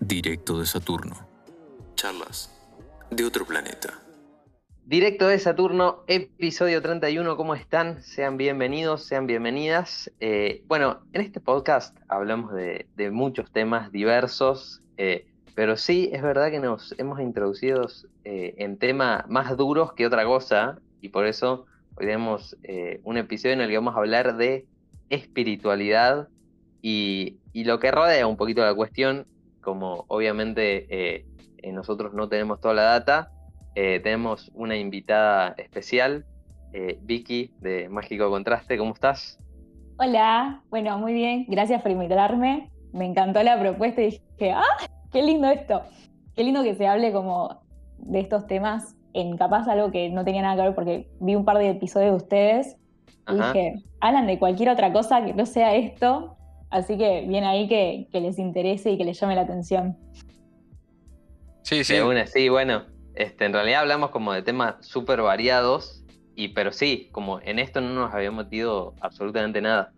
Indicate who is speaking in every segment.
Speaker 1: Directo de Saturno. Charlas de otro planeta.
Speaker 2: Directo de Saturno, episodio 31, ¿cómo están? Sean bienvenidos, sean bienvenidas. Eh, bueno, en este podcast hablamos de, de muchos temas diversos, eh, pero sí es verdad que nos hemos introducido eh, en temas más duros que otra cosa, y por eso hoy tenemos eh, un episodio en el que vamos a hablar de espiritualidad y, lo que rodea un poquito la cuestión, como obviamente eh, nosotros no tenemos toda la data, tenemos una invitada especial, Vicky de Mágico Contraste, ¿cómo estás?
Speaker 3: Hola, bueno, muy bien, gracias por invitarme. Me encantó la propuesta y dije, ¡ah! ¡Qué lindo esto! Qué lindo que se hable como de estos temas en capaz algo que no tenía nada que ver porque vi un par de episodios de ustedes y
Speaker 2: Ajá.
Speaker 3: dije, hablan de cualquier otra cosa que no sea esto, así que bien ahí que, que les interese y que les llame la atención.
Speaker 4: Sí, sí.
Speaker 2: De una, sí, bueno, este, en realidad hablamos como de temas súper variados, y, pero sí, como en esto no nos habíamos metido absolutamente nada.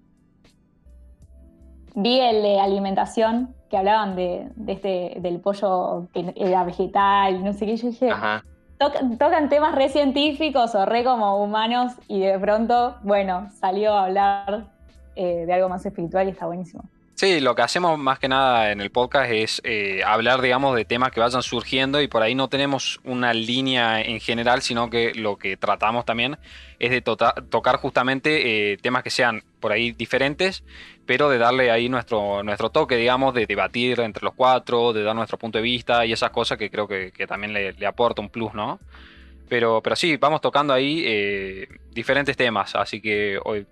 Speaker 3: Vi el de alimentación que hablaban de, de este, del pollo que era vegetal y no sé qué, yo dije,
Speaker 2: Ajá.
Speaker 3: Tocan temas re científicos o re como humanos y de pronto, bueno, salió a hablar eh, de algo más espiritual y está buenísimo.
Speaker 4: Sí, lo que hacemos más que nada en el podcast es eh, hablar, digamos, de temas que vayan surgiendo y por ahí no tenemos una línea en general, sino que lo que tratamos también es de tota- tocar justamente eh, temas que sean por ahí diferentes, pero de darle ahí nuestro, nuestro toque, digamos, de debatir entre los cuatro, de dar nuestro punto de vista y esas cosas que creo que, que también le, le aporta un plus, ¿no? Pero, pero sí, vamos tocando ahí eh, diferentes temas, así que hoy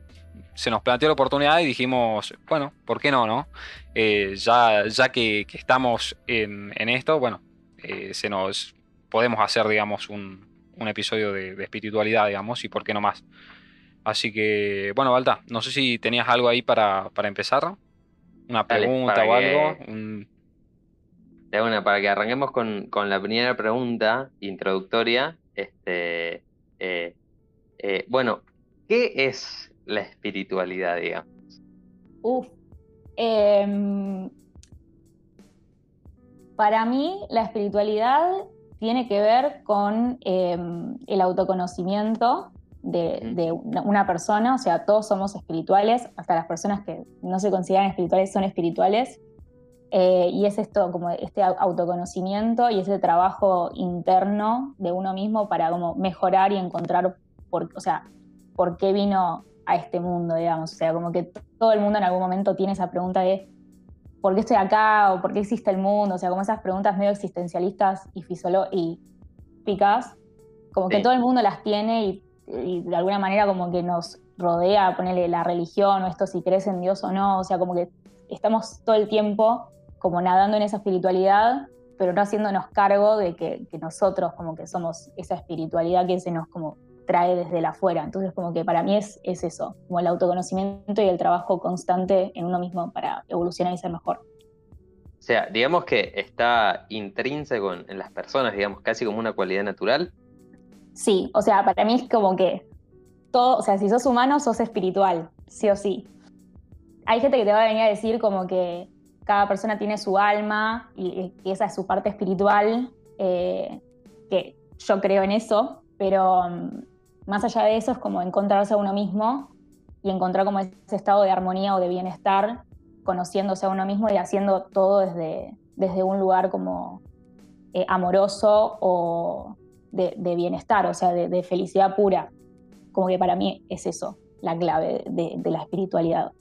Speaker 4: se nos planteó la oportunidad y dijimos, bueno, ¿por qué no, no? Eh, ya, ya que, que estamos en, en esto, bueno, eh, se nos podemos hacer, digamos, un, un episodio de, de espiritualidad, digamos, y por qué no más. Así que, bueno, Balta, no sé si tenías algo ahí para, para empezar, una
Speaker 2: Dale,
Speaker 4: pregunta o
Speaker 2: que-
Speaker 4: algo. un-
Speaker 2: De una, para que arranquemos con, con la primera pregunta introductoria, este, eh, eh, bueno, ¿qué es la espiritualidad, digamos?
Speaker 3: Uf. Em, para mí, la espiritualidad tiene que ver con em, el autoconocimiento de, una persona, o sea, todos somos espirituales, hasta las personas que no se consideran espirituales son espirituales. Eh, y es esto, como este au- autoconocimiento y ese trabajo interno de uno mismo para como mejorar y encontrar, por, o sea, por qué vino a este mundo, digamos. O sea, como que todo el mundo en algún momento tiene esa pregunta de ¿por qué estoy acá? o ¿por qué existe el mundo? O sea, como esas preguntas medio existencialistas y, y picas, como que todo el mundo las tiene y, y de alguna manera como que nos rodea, ponerle la religión o esto si crees en Dios o no, o sea, como que estamos todo el tiempo como nadando en esa espiritualidad, pero no haciéndonos cargo de que, nosotros como que somos esa espiritualidad que se nos como trae desde el afuera. Entonces como que para mí es, es eso, como el autoconocimiento y el trabajo constante en uno mismo para evolucionar y ser mejor.
Speaker 2: O sea, digamos que está intrínseco en, en las personas, digamos, casi como una cualidad natural.
Speaker 3: Sí, o sea, para mí es como que todo, o sea, si sos humano, sos espiritual, sí o sí. Hay gente que te va a venir a decir como que cada persona tiene su alma y, esa es su parte espiritual, eh, que yo creo en eso, pero mm, más allá de eso es como encontrarse a uno mismo y encontrar como ese estado de armonía o de bienestar, conociéndose a uno mismo y haciendo todo desde, desde un lugar como eh, amoroso o de, de bienestar, o sea, de, de felicidad pura. Como que para mí es eso, la clave de, de la espiritualidad.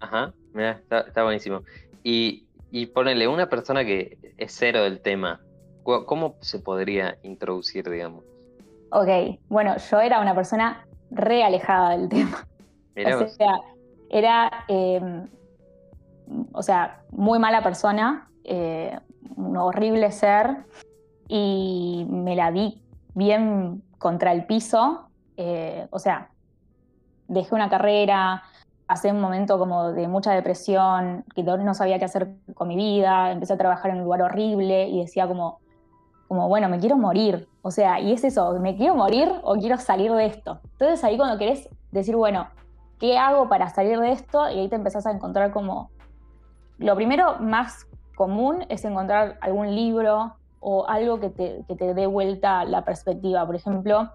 Speaker 2: Ajá, mira, está, está buenísimo. Y, y ponele, una persona que es cero del tema, ¿cómo se podría introducir, digamos?
Speaker 3: Ok, bueno, yo era una persona re alejada del tema.
Speaker 2: Mirá
Speaker 3: o
Speaker 2: vos.
Speaker 3: sea, era, eh, o sea, muy mala persona, eh, un horrible ser, y me la di bien contra el piso. eh, o sea, dejé una carrera, pasé un momento como de mucha depresión, que no sabía qué hacer con mi vida, empecé a trabajar en un lugar horrible y decía como, como, bueno, me quiero morir. O sea, y es eso, ¿me quiero morir o quiero salir de esto? Entonces ahí cuando querés decir, bueno, ¿qué hago para salir de esto? Y ahí te empezás a encontrar como... Lo primero más común es encontrar algún libro o algo que te, que te dé vuelta la perspectiva. Por ejemplo,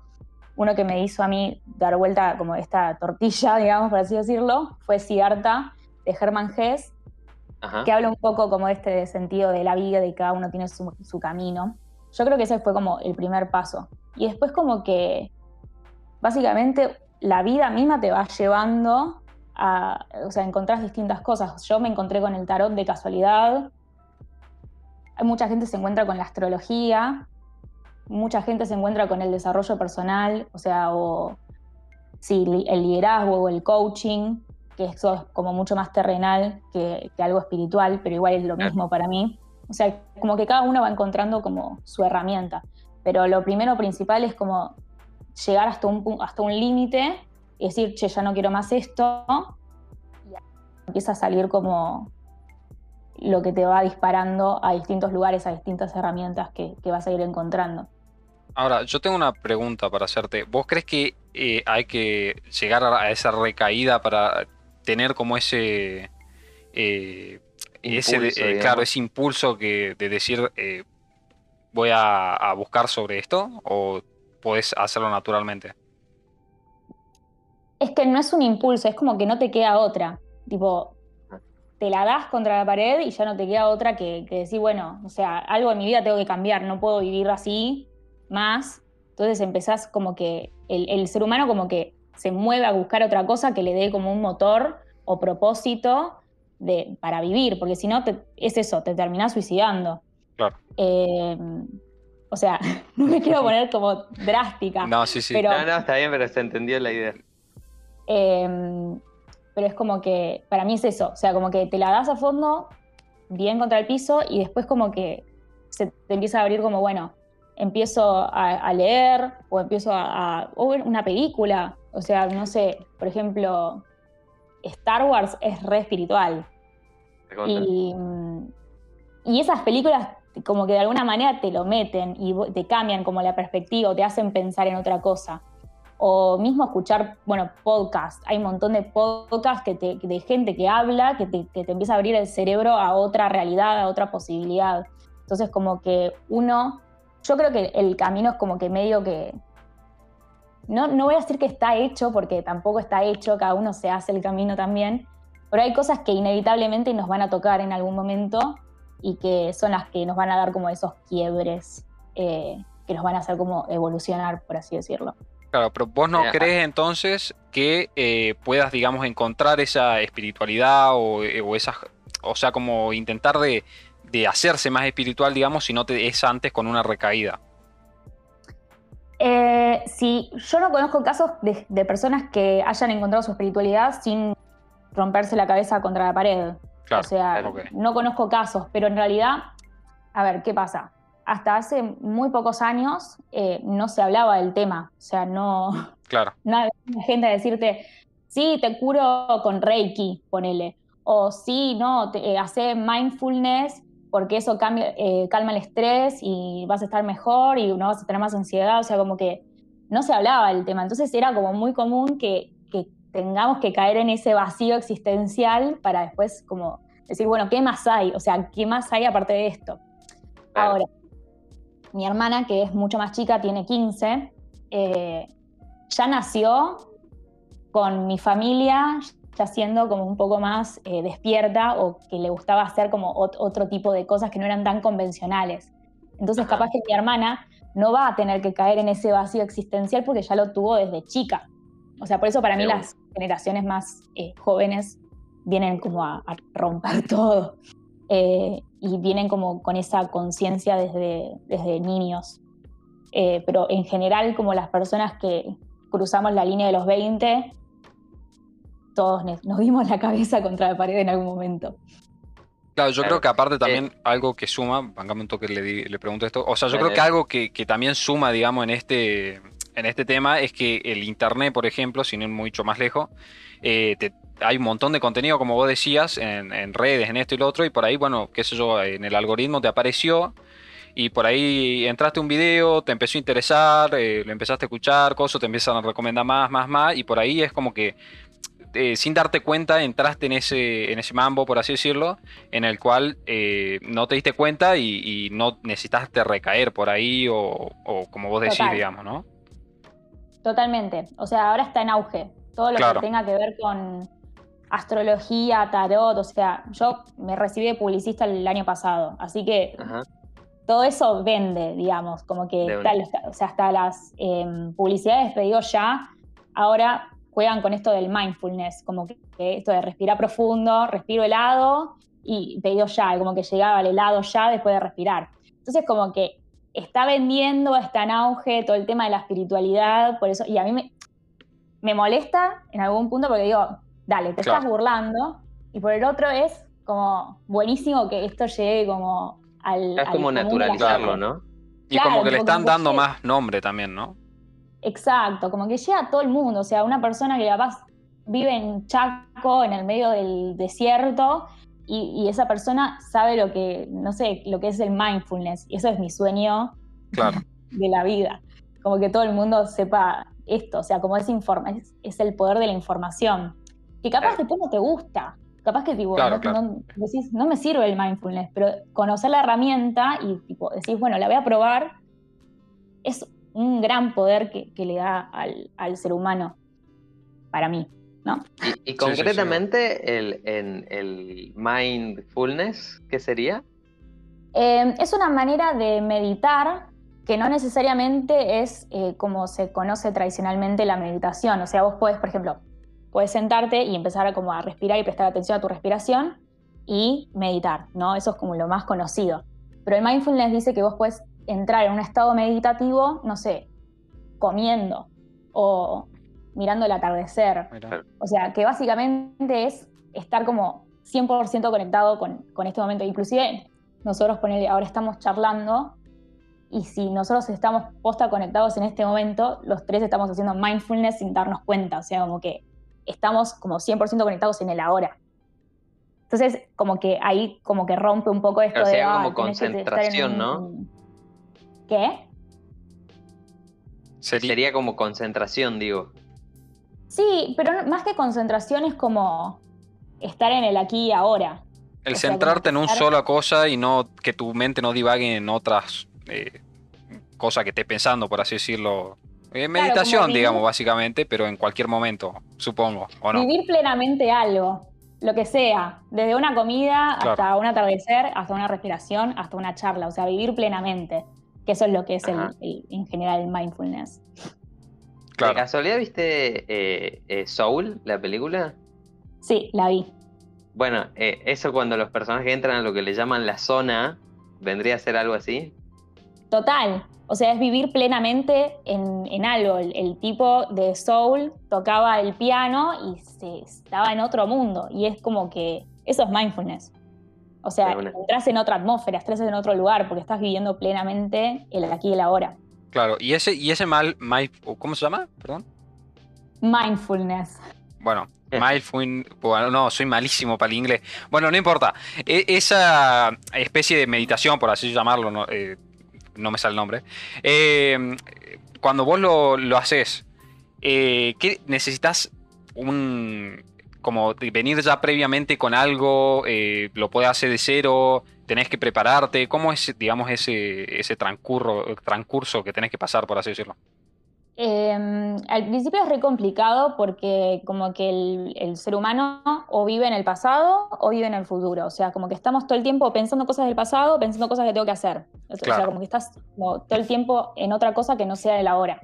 Speaker 3: uno que me hizo a mí dar vuelta como esta tortilla, digamos, por así decirlo, fue Siddhartha de Hermann Hesse, que habla un poco como este sentido de la vida, de que cada uno tiene su, su, camino. Yo creo que ese fue como el primer paso. Y después como que básicamente la vida misma te va llevando a, o sea, encontrás distintas cosas. Yo me encontré con el tarot de casualidad. Mucha gente se encuentra con la astrología, mucha gente se encuentra con el desarrollo personal, o sea, o sí, el liderazgo o el coaching, que eso es como mucho más terrenal que, algo espiritual, pero igual es lo mismo para mí. O sea, como que cada uno va encontrando como su herramienta. Pero lo primero principal es como llegar hasta un, hasta un límite y decir, che, ya no quiero más esto. Y empieza a salir como lo que te va disparando a distintos lugares, a distintas herramientas que, que vas a ir encontrando.
Speaker 4: Ahora, yo tengo una pregunta para hacerte. ¿Vos crees que eh, hay que llegar a esa recaída para tener como ese, eh, ese eh, claro, ese impulso que, de decir voy a, buscar sobre esto o podés hacerlo naturalmente?
Speaker 3: Es que no es un impulso, es como que no te queda otra. Tipo, te la das contra la pared y ya no te queda otra que, que decir, bueno, o sea, algo en mi vida tengo que cambiar, no puedo vivir así más, entonces empezás como que el, ser humano como que se mueve a buscar otra cosa que le dé como un motor o propósito de, para vivir, porque si no es eso, te terminás suicidando.
Speaker 4: Claro.
Speaker 3: Em, o sea, no me quiero poner como drástica.
Speaker 4: No, sí, sí.
Speaker 2: no, no, está bien, pero se entendió la idea.
Speaker 3: Em, pero es como que, para mí es eso, o sea, como que te la das a fondo, bien contra el piso, y después como que se te empieza a abrir como, bueno, empiezo a, leer o empiezo a, ver una película. O sea, no sé, por ejemplo, Star Wars es re espiritual. Y, y, esas películas como que de alguna manera te lo meten y te cambian como la perspectiva o te hacen pensar en otra cosa. O mismo escuchar, bueno, podcast. Hay un montón de podcasts que de gente que habla, que te, que te empieza a abrir el cerebro a otra realidad, a otra posibilidad. Entonces como que uno yo creo que el camino es como que medio que... No, no voy a decir que está hecho, porque tampoco está hecho, cada uno se hace el camino también, pero hay cosas que inevitablemente nos van a tocar en algún momento y que son las que nos van a dar como esos quiebres eh, que nos van a hacer como evolucionar, por así decirlo.
Speaker 4: Claro, pero vos no crees entonces que eh, puedas, digamos, encontrar esa espiritualidad o, eh, o esa, o sea, como intentar de, de hacerse más espiritual, digamos, si no te es antes con una recaída?
Speaker 3: Eh, sí, yo no conozco casos de, personas que hayan encontrado su espiritualidad sin romperse la cabeza contra la pared. o sea, no conozco casos, pero en realidad, a ver, ¿qué pasa? Hasta hace muy pocos años eh, no se hablaba del tema. O sea, no.
Speaker 4: Claro.
Speaker 3: No había gente a decirte, sí, te curo con Reiki, ponele. O sí, no, te, eh, hace mindfulness porque eso cambia, eh, calma el estrés y vas a estar mejor y no vas a tener más ansiedad, o sea, como que no se hablaba del tema, entonces era como muy común que, tengamos que caer en ese vacío existencial para después como decir, bueno, ¿qué más hay? O sea, ¿qué más hay aparte de esto? Ahora, mi hermana, que es mucho más chica, tiene 15, eh, ya nació con mi familia siendo como un poco más eh, despierta o que le gustaba hacer como otro tipo de cosas que no eran tan convencionales. Entonces capaz que mi hermana no va a tener que caer en ese vacío existencial porque ya lo tuvo desde chica. O sea, por eso para mí las generaciones más eh, jóvenes vienen como a, romper todo eh, y vienen como con esa conciencia desde, desde niños. pero en general como las personas que cruzamos la línea de los 20 todos nos dimos la cabeza contra la pared en algún momento.
Speaker 4: Claro, yo creo que aparte también eh, algo que suma, bancame un toque le, le pregunto esto, o sea, yo creo que algo que, también suma, digamos, en este, en este tema es que el Internet, por ejemplo, sin ir mucho más lejos, eh, hay un montón de contenido, como vos decías, en, en, redes, en esto y lo otro, y por ahí, bueno, qué sé yo, en el algoritmo te apareció y por ahí entraste un video, te empezó a interesar, eh, lo empezaste a escuchar, cosas, te empiezan a recomendar más, más, más, y por ahí es como que eh, sin darte cuenta entraste en ese, en ese mambo, por así decirlo, en el cual eh, no te diste cuenta y, no necesitaste recaer por ahí o, como vos decís, digamos, ¿no?
Speaker 3: Totalmente. O sea, ahora está en auge. Todo lo que tenga que ver con astrología, tarot, o sea, yo me recibí de publicista el año pasado, así que todo eso vende, digamos, como que o sea, hasta las em, publicidades pedido ya, ahora juegan con esto del mindfulness, como que, esto de respirar profundo, respiro helado y pedido ya, como que llegaba el helado ya después de respirar. Entonces como que está vendiendo, está en auge todo el tema de la espiritualidad, por eso, y a mí me, me molesta en algún punto porque digo, dale, te estás burlando, y por el otro es como buenísimo que esto llegue como
Speaker 2: es como naturalizarlo, ¿no?
Speaker 4: Y como que le están dando más nombre también, ¿no?
Speaker 3: Exacto, como que llega a todo el mundo, o sea, una persona que capaz vive en Chaco, en el medio del desierto, y, esa persona sabe lo que, no sé, lo que es el mindfulness, y eso es mi sueño de la vida, como que todo el mundo sepa esto, o sea, como es, es, es el poder de la información, que capaz después no te gusta, Capaz que tipo, no, decís, no me sirve el mindfulness, pero conocer la herramienta y tipo, decís, bueno, la voy a probar, es un gran poder que, le da al, ser humano, para mí, ¿no?
Speaker 2: Y, concretamente, el, en, el mindfulness, ¿qué sería?
Speaker 3: Eh, es una manera de meditar que no necesariamente es eh, como se conoce tradicionalmente la meditación. O sea, vos podés, por ejemplo, puedes sentarte y empezar a, como a respirar y prestar atención a tu respiración y meditar, ¿no? Eso es como lo más conocido. Pero el mindfulness dice que vos puedes entrar en un estado meditativo, no sé, comiendo o mirando el atardecer. O sea, que básicamente es estar como 100% conectado con, con, este momento. Inclusive nosotros ahora estamos charlando y si nosotros estamos posta conectados en este momento, los tres estamos haciendo mindfulness sin darnos cuenta. O sea, como que estamos como 100% conectados en el ahora. Entonces, como que ahí como que rompe un poco esto de...
Speaker 2: como concentración, ¿no?
Speaker 3: ¿Qué?
Speaker 2: Sería... como concentración, digo.
Speaker 3: Sí, pero más que concentración es como estar en el aquí y ahora.
Speaker 4: El centrarte en una sola cosa y no que tu mente no divague en otras eh, cosas que estés pensando, por así decirlo, eh, meditación, digamos, básicamente, pero en cualquier momento, supongo, ¿o no?
Speaker 3: Vivir plenamente algo, lo que sea, desde una comida hasta un atardecer, hasta una respiración, hasta una charla, o sea, vivir plenamente, que eso es lo que es el, en general el mindfulness.
Speaker 2: Claro. ¿De casualidad viste eh, eh, Soul, la película?
Speaker 3: Sí, la vi.
Speaker 2: Bueno, eso cuando los personajes entran a lo que le llaman la zona, ¿vendría a ser algo así?
Speaker 3: Total, o sea, es vivir plenamente en, algo. El, tipo de soul tocaba el piano y se, estaba en otro mundo. Y es como que eso es mindfulness. O sea, entras en otra atmósfera, estás en otro lugar porque estás viviendo plenamente el aquí y el ahora.
Speaker 4: Claro, y ese, y ese mal, ¿cómo se llama? Perdón.
Speaker 3: Mindfulness.
Speaker 4: Bueno, mindfulness, bueno, no, soy malísimo para el inglés. Bueno, no importa. E, esa especie de meditación, por así llamarlo, ¿no? Eh, no me sale el nombre. Eh, cuando vos lo, haces, eh, ¿qué necesitas un como venir ya previamente con algo? Eh, ¿Lo puedes hacer de cero? ¿Tenés que prepararte? ¿Cómo es, digamos, ese, ese transcurso que tenés que pasar, por así decirlo?
Speaker 3: Em, al principio es re complicado porque como que el, ser humano o vive en el pasado o vive en el futuro. O sea, como que estamos todo el tiempo pensando cosas del pasado, pensando cosas que tengo que hacer. O sea, como que estás todo el tiempo en otra cosa que no sea el ahora.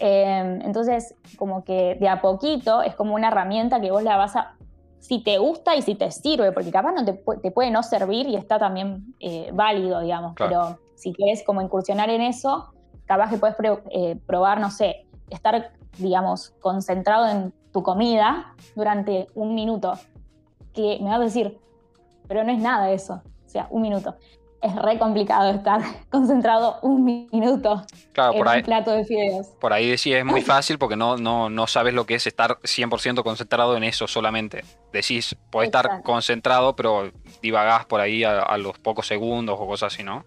Speaker 3: Em, entonces, como que de a poquito es como una herramienta que vos la vas a... Si te gusta y si te sirve, porque capaz no te, puede no servir y está también eh, válido, digamos. Pero si quieres como incursionar en eso, capaz que puedes eh, probar, no sé, estar, digamos, concentrado en tu comida durante un minuto. Que me vas a decir, pero no es nada eso, o sea, un minuto. es re complicado estar concentrado un minuto
Speaker 4: Claro,
Speaker 3: en
Speaker 4: por ahí,
Speaker 3: un plato de fideos.
Speaker 4: por ahí decís es muy fácil porque no, no, no sabes lo que es estar 100% concentrado en eso solamente. Decís, podés estar
Speaker 3: Exacto.
Speaker 4: concentrado, pero divagás por ahí a, a los pocos segundos o cosas así, ¿no?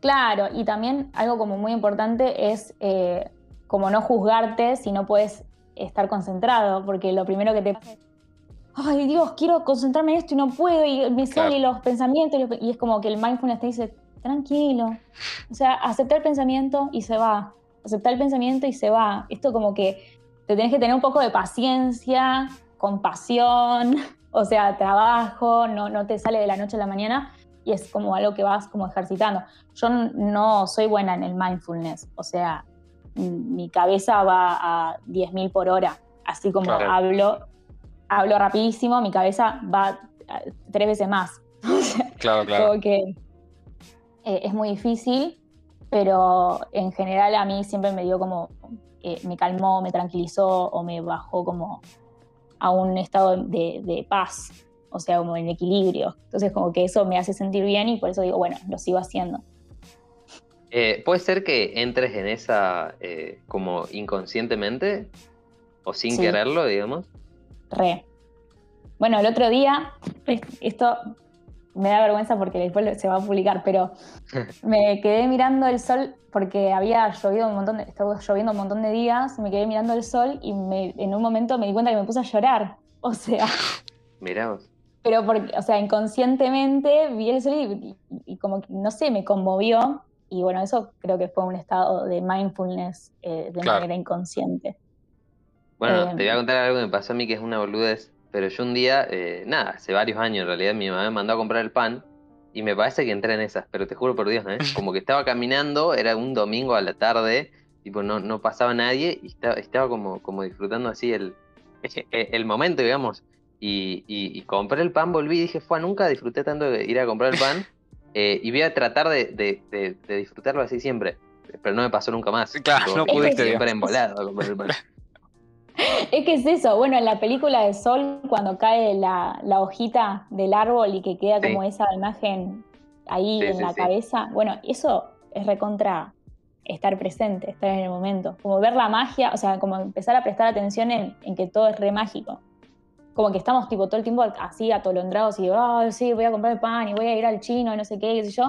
Speaker 3: Claro, y también algo como muy importante es eh, como no juzgarte si no puedes estar concentrado, porque lo primero que te pasa es, ay Dios, quiero concentrarme en esto y no puedo, y me
Speaker 4: Claro.
Speaker 3: salen los pensamientos, y es como que el mindfulness te dice, tranquilo, o sea, aceptar el pensamiento y se va, aceptar el pensamiento y se va. Esto como que te tenés que tener un poco de paciencia, compasión, o sea, trabajo, no, no te sale de la noche a la mañana y es como algo que vas como ejercitando. Yo no soy buena en el mindfulness, o sea, mi cabeza va a 10.000 por hora, así como
Speaker 4: Claro.
Speaker 3: hablo, hablo rapidísimo, mi cabeza va a tres veces más.
Speaker 4: Claro, claro.
Speaker 3: como que eh, es muy difícil, pero en general a mí siempre me dio como, eh, me calmó, me tranquilizó o me bajó como a un estado de, de paz, o sea, como en equilibrio. Entonces como que eso me hace sentir bien y por eso digo, bueno, lo sigo haciendo.
Speaker 2: Eh, ¿Puede ser que entres en esa eh, como inconscientemente o sin
Speaker 3: Sí.
Speaker 2: quererlo, digamos?
Speaker 3: Re. Bueno, el otro día, es- esto me da vergüenza porque después se va a publicar, pero me quedé mirando el sol porque había llovido un montón, de, estaba lloviendo un montón de días, me quedé mirando el sol y me- en un momento me di cuenta que me puse a llorar. O sea,
Speaker 2: Mirá vos.
Speaker 3: Pero porque, o sea, inconscientemente vi el sol y, y- y como que, no sé, me conmovió. Y bueno, eso creo que fue un estado de mindfulness eh, de
Speaker 4: Claro.
Speaker 3: manera inconsciente.
Speaker 2: Bueno,
Speaker 3: Eh,
Speaker 2: te voy a contar algo que me pasó a mí que es una boludez, pero yo un día, eh, nada, hace varios años en realidad, mi mamá me mandó a comprar el pan y me parece que entré en esas, pero te juro por Dios, ¿eh? Como que estaba caminando, era un domingo a la tarde, tipo no, no pasaba nadie y estaba, estaba como, como disfrutando así el, el momento, digamos. Y, y- y compré el pan, volví y dije, fue, nunca disfruté tanto de ir a comprar el pan eh, y voy a tratar de, de- de- de disfrutarlo así siempre. Pero no me pasó nunca más.
Speaker 4: Claro, no
Speaker 3: pudiste,
Speaker 2: Siempre embolado a comprar el pan.
Speaker 3: Es que es eso, bueno, en la película de Sol, cuando cae la, la hojita del árbol y que queda como esa imagen ahí
Speaker 2: Sí,
Speaker 3: en
Speaker 2: sí,
Speaker 3: la
Speaker 2: sí.
Speaker 3: cabeza, bueno, eso es recontra estar presente, estar en el momento, como ver la magia, o sea, como empezar a prestar atención en, en que todo es re mágico. Como que estamos tipo todo el tiempo así atolondrados y, ah, sí, voy a comprar el pan y voy a ir al chino y no sé qué, qué sé yo.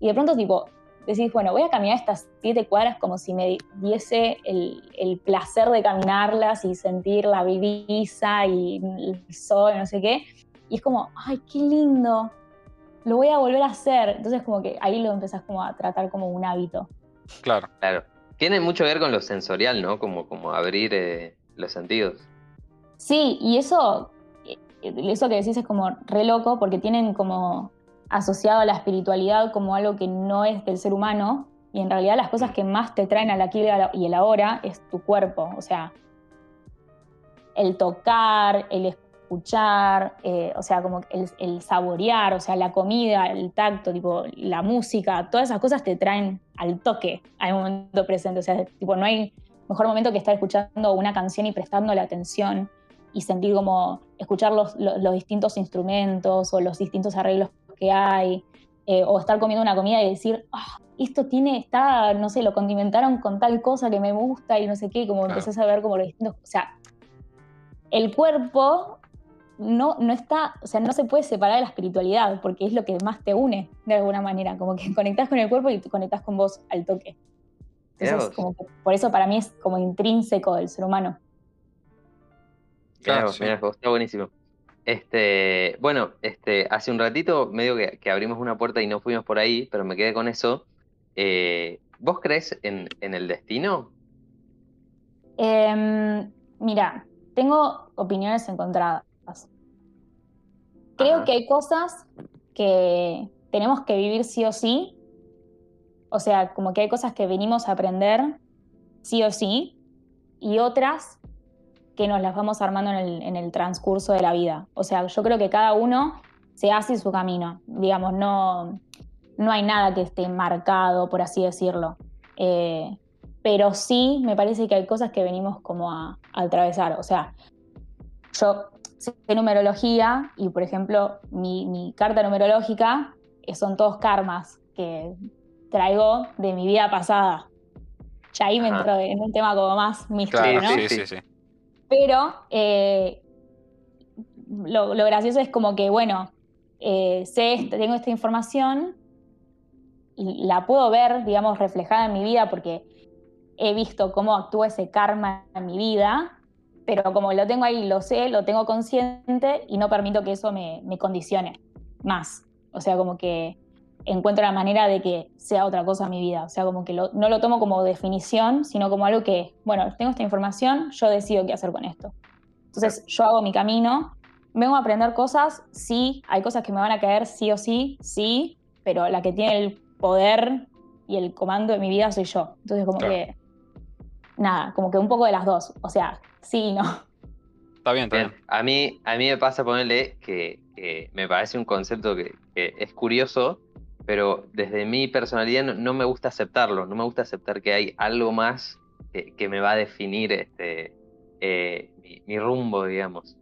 Speaker 3: Y de pronto tipo, decís, bueno, voy a caminar estas siete cuadras como si me diese el, el placer de caminarlas y sentir la brisa y el sol, no sé qué. Y es como, ay, qué lindo, lo voy a volver a hacer. Entonces como que ahí lo empezás como a tratar como un hábito.
Speaker 4: Claro.
Speaker 2: Claro. Tiene mucho que ver con lo sensorial, ¿no? Como, como abrir eh, los sentidos.
Speaker 3: Sí, y eso, eh, eso que decís es como re loco porque tienen como asociado a la espiritualidad como algo que no es del ser humano y en realidad las cosas que más te traen al aquí y el ahora es tu cuerpo, o sea, el tocar, el escuchar, eh, o sea, como el, el saborear, o sea, la comida, el tacto, tipo, la música, todas esas cosas te traen al toque al momento presente, o sea, tipo, no hay mejor momento que estar escuchando una canción y prestando la atención y sentir como escuchar los, los- los distintos instrumentos o los distintos arreglos que hay, eh, o estar comiendo una comida y decir, "Ah, esto tiene, está, no sé, lo condimentaron con tal cosa que me gusta y no sé qué, como
Speaker 4: Claro.
Speaker 3: empezás a ver como los distintos, o sea, el cuerpo no, no está, o sea, no se puede separar de la espiritualidad porque es lo que más te une de alguna manera, como que conectás con el cuerpo y conectás con vos al toque. Entonces, como que por eso para mí es como intrínseco del ser humano.
Speaker 2: Mirá
Speaker 4: Claro, sí.
Speaker 2: está buenísimo. Este, bueno, este, hace un ratito medio que, que abrimos una puerta y no fuimos por ahí, pero me quedé con eso. Eh, ¿vos crees en, en el destino?
Speaker 3: Em, mira, tengo opiniones encontradas. Creo
Speaker 2: Ajá.
Speaker 3: que hay cosas que tenemos que vivir sí o sí. O sea, como que hay cosas que venimos a aprender sí o sí, y otras que nos las vamos armando en el, en el transcurso de la vida. O sea, yo creo que cada uno se hace su camino. Digamos, no, no hay nada que esté marcado, por así decirlo. Eh, pero sí me parece que hay cosas que venimos como a, a atravesar. O sea, yo sé numerología y, por ejemplo, mi, mi carta numerológica eh, son todos karmas que traigo de mi vida pasada. Ya ahí me entro en un tema como más místico,
Speaker 4: Claro,
Speaker 3: ¿no?
Speaker 4: sí, sí, sí.
Speaker 3: Pero eh, lo, gracioso es como que, bueno, eh, sé, esto- tengo esta información y la puedo ver, digamos, reflejada en mi vida porque he visto cómo actúa ese karma en mi vida, pero como lo tengo ahí, lo sé, lo tengo consciente y no permito que eso me, me condicione más. O sea, como que encuentro la manera de que sea otra cosa mi vida. O sea, como que lo- no lo tomo como definición, sino como algo que, bueno, tengo esta información, yo decido qué hacer con esto. Entonces, yo hago mi camino, vengo a aprender cosas, sí, hay cosas que me van a caer sí o sí, sí, pero la que tiene el poder y el comando de mi vida soy yo. Entonces, como
Speaker 4: Claro.
Speaker 3: que, nada, como que un poco de las dos. O sea, sí y no.
Speaker 4: Está bien, está
Speaker 2: Bien,
Speaker 4: bien.
Speaker 2: a mí, a mí me pasa ponerle que, que me parece un concepto que, que es curioso, pero desde mi personalidad no, no me gusta aceptarlo, no me gusta aceptar que hay algo más que, que me va a definir este, eh, mi, mi rumbo, digamos.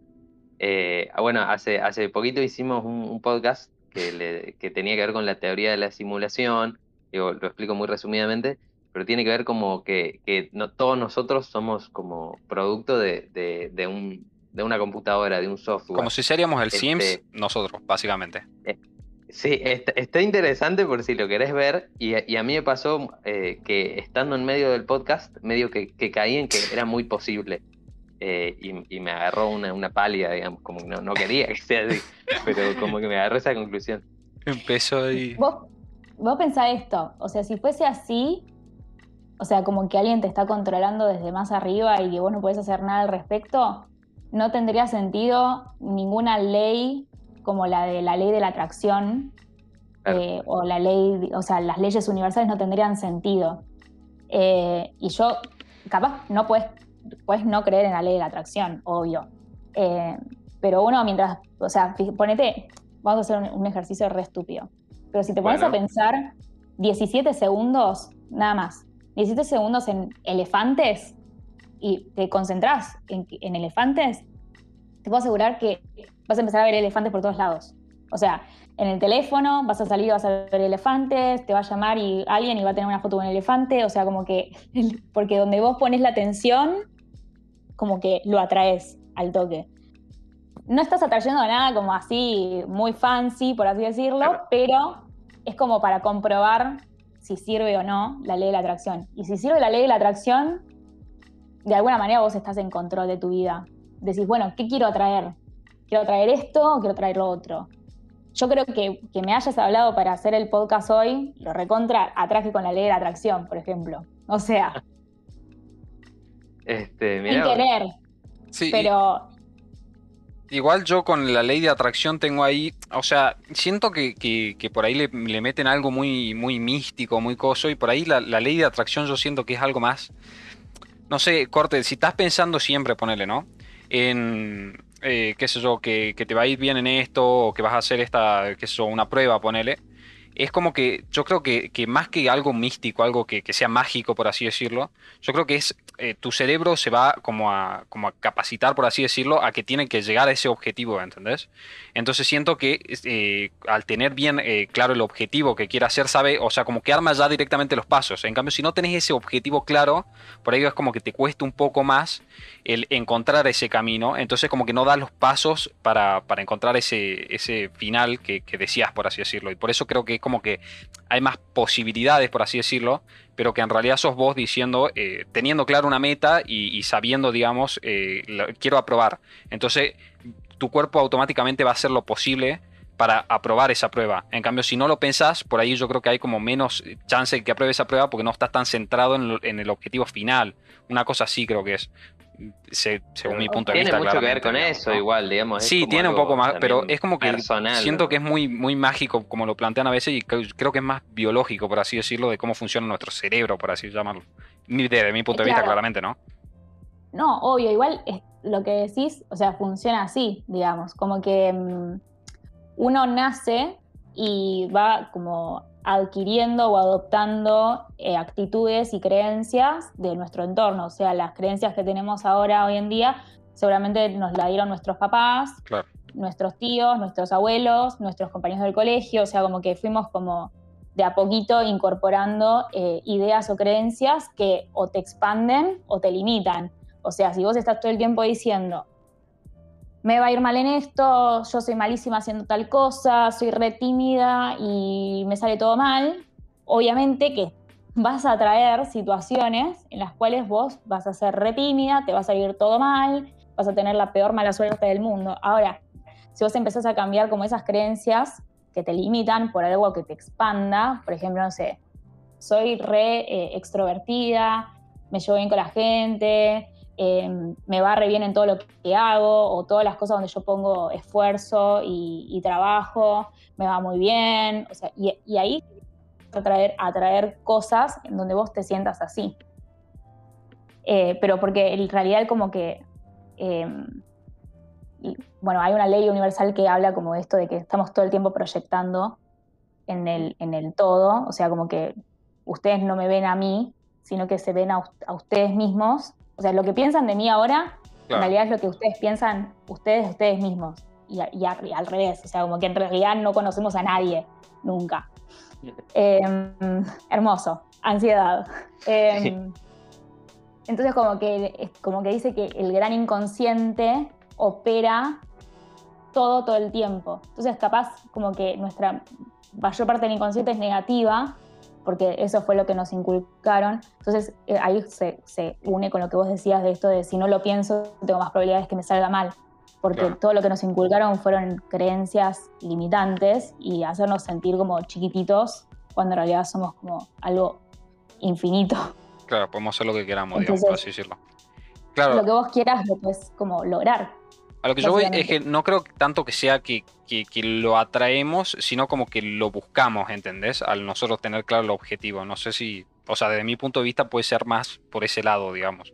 Speaker 2: Eh, ah, bueno, hace, hace poquito hicimos un, un podcast que, le- que tenía que ver con la teoría de la simulación, digo, lo explico muy resumidamente, pero tiene que ver como que, que no, todos nosotros somos como producto de, de- de un, de una computadora, de un software.
Speaker 4: Como si seríamos el
Speaker 2: Este-
Speaker 4: Sims, nosotros, básicamente.
Speaker 2: Sí, está, está interesante por si lo querés ver. Y, a- y a mí me pasó eh, que estando en medio del podcast, medio que, que caí en que era muy posible. Eh, y, y me agarró una, una pálida, digamos, como que no, no quería que sea así, pero como que me agarró esa conclusión.
Speaker 4: Empezó y.
Speaker 3: Vos, vos pensá esto, o sea, si fuese así, o sea, como que alguien te está controlando desde más arriba y que vos no podés hacer nada al respecto, no tendría sentido ninguna ley como la de la ley de la atracción
Speaker 2: Claro.
Speaker 3: eh, o la ley, o sea, las leyes universales no tendrían sentido. Eh, y yo, capaz, no puedes, puedes no creer en la ley de la atracción, obvio. Eh, pero uno mientras, o sea, ponete, vamos a hacer un, un ejercicio re estúpido. Pero si te pones
Speaker 2: Bueno.
Speaker 3: a pensar 17 segundos, nada más, 17 segundos en elefantes y te concentras en, en elefantes, te puedo asegurar que vas a empezar a ver elefantes por todos lados. O sea, en el teléfono vas a salir y vas a ver elefantes, te va a llamar y alguien y va a tener una foto con un elefante, o sea, como que, porque donde vos pones la atención, como que lo atraes al toque. No estás atrayendo a nada como así, muy fancy, por así decirlo,
Speaker 2: Claro.
Speaker 3: pero es como para comprobar si sirve o no la ley de la atracción. Y si sirve la ley de la atracción, de alguna manera vos estás en control de tu vida. Decís, bueno, ¿qué quiero atraer? ¿Quiero traer esto o quiero traer lo otro? Yo creo que, que me hayas hablado para hacer el podcast hoy, lo recontra atraje con la ley de la atracción, por ejemplo. O sea,
Speaker 2: Este,
Speaker 3: sin
Speaker 2: mirá, vos.
Speaker 3: querer,
Speaker 4: Sí,
Speaker 3: pero
Speaker 4: Igual yo con la ley de atracción tengo ahí, o sea, siento que, que- que por ahí le, le meten algo muy, muy místico, muy coso, y por ahí la, la ley de atracción yo siento que es algo más, no sé, corte, si estás pensando siempre, ponele, ¿no? En, eh, qué sé yo, que, que te va a ir bien en esto, o que vas a hacer esta, qué sé yo, una prueba, ponele. Es como que yo creo que, que más que algo místico, algo que, que sea mágico, por así decirlo, yo creo que es eh, tu cerebro se va como a, como a capacitar, por así decirlo, a que tiene que llegar a ese objetivo, ¿entendés? Entonces siento que eh, al tener bien eh, claro el objetivo que quiere hacer, sabe, o sea, como que arma ya directamente los pasos. En cambio, si no tenés ese objetivo claro, por ahí es como que te cuesta un poco más el encontrar ese camino, entonces como que no das los pasos para, para encontrar ese, ese final que, decías, por así decirlo. Y por eso creo que es como que hay más posibilidades, por así decirlo, pero que en realidad sos vos diciendo, teniendo claro una meta y, y sabiendo, digamos, eh, lo- quiero aprobar. Entonces, tu cuerpo automáticamente va a hacer lo posible para aprobar esa prueba. En cambio, si no lo pensás, por ahí yo creo que hay como menos chance de que apruebe esa prueba porque no estás tan centrado en, lo- en el objetivo final. Una cosa así creo que es, se- según mi punto de
Speaker 2: Tiene
Speaker 4: vista.
Speaker 2: mucho que ver con eso,
Speaker 4: ¿no?
Speaker 2: igual, digamos. es
Speaker 4: Sí,
Speaker 2: como
Speaker 4: tiene un poco más, pero es como que
Speaker 2: personal,
Speaker 4: siento
Speaker 2: ¿no?
Speaker 4: que es muy, muy mágico como lo plantean a veces y creo que es más biológico, por así decirlo, de cómo funciona nuestro cerebro, por así llamarlo. Desde mi punto de vista, claramente, ¿no?
Speaker 3: No, obvio, igual es lo que decís, o sea, funciona así, digamos, como que mm, uno nace y va como adquiriendo o adoptando eh, actitudes y creencias de nuestro entorno, o sea, las creencias que tenemos ahora, hoy en día, seguramente nos la dieron nuestros papás,
Speaker 4: Claro.
Speaker 3: nuestros tíos, nuestros abuelos, nuestros compañeros del colegio, o sea, como que fuimos como de a poquito incorporando eh, ideas o creencias que o te expanden o te limitan. O sea, si vos estás todo el tiempo diciendo, me va a ir mal en esto, yo soy malísima haciendo tal cosa, soy re tímida y me sale todo mal, obviamente que vas a traer situaciones en las cuales vos vas a ser re tímida, te va a salir todo mal, vas a tener la peor mala suerte del mundo. Ahora, si vos empezás a cambiar como esas creencias que te limitan por algo que te expanda, por ejemplo, no sé, soy re eh, extrovertida, me llevo bien con la gente, Em, me va re bien en todo lo que hago o todas las cosas donde yo pongo esfuerzo y, trabajo, me va muy bien. O sea, y, ahí atraer, atraer cosas en donde vos te sientas así. Eh, pero porque en realidad como que, bueno, hay una ley universal que habla como esto de que estamos todo el tiempo proyectando en el, en el todo, o sea, como que ustedes no me ven a mí, sino que se ven a, a ustedes mismos o sea, lo que piensan de mí ahora, en realidad es lo que ustedes piensan ustedes ustedes mismos. Y, al revés, o sea, como que en realidad no conocemos a nadie, nunca. Em, hermoso, ansiedad. Em, entonces como que, como que dice que el gran inconsciente opera todo, todo el tiempo. Entonces capaz como que nuestra mayor parte del inconsciente es negativa, porque eso fue lo que nos inculcaron. Entonces eh, ahí se, une con lo que vos decías de esto de si no lo pienso, tengo más probabilidades que me salga mal, porque todo lo que nos inculcaron fueron creencias limitantes y hacernos sentir como chiquititos cuando en realidad somos como algo infinito.
Speaker 4: Claro, podemos hacer lo que queramos, digamos, por así decirlo.
Speaker 3: Claro. Lo que vos quieras lo puedes como lograr.
Speaker 4: A lo que yo voy es que no creo tanto que sea que, lo atraemos, sino como que lo buscamos, ¿entendés? Al nosotros tener claro el objetivo. No sé si, o sea, desde mi punto de vista puede ser más por ese lado, digamos.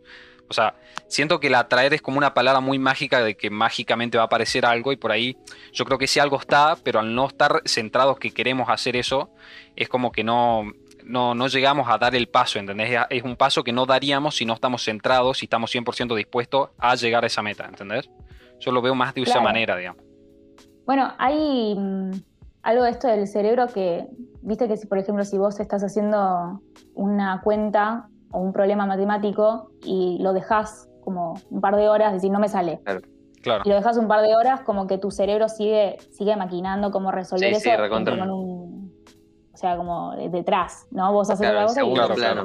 Speaker 4: O sea, siento que el atraer es como una palabra muy mágica de que mágicamente va a aparecer algo y por ahí yo creo que si algo está, pero al no estar centrados que queremos hacer eso, es como que no, no, no llegamos a dar el paso, ¿entendés? Es un paso que no daríamos si no estamos centrados, y estamos 100% dispuestos a llegar a esa meta, ¿entendés? Yo lo veo más de esa manera, digamos.
Speaker 3: Bueno, hay mm, algo de esto del cerebro que, viste que si, por ejemplo, si vos estás haciendo una cuenta o un problema matemático y lo dejas como un par de horas, decir, no me sale.
Speaker 4: Claro.
Speaker 3: Y lo dejas un par de horas, como que tu cerebro sigue, sigue maquinando cómo resolver eso.
Speaker 2: Sí,
Speaker 3: con un, o sea, como detrás, ¿no? Vos haces otra cosa y
Speaker 2: plano.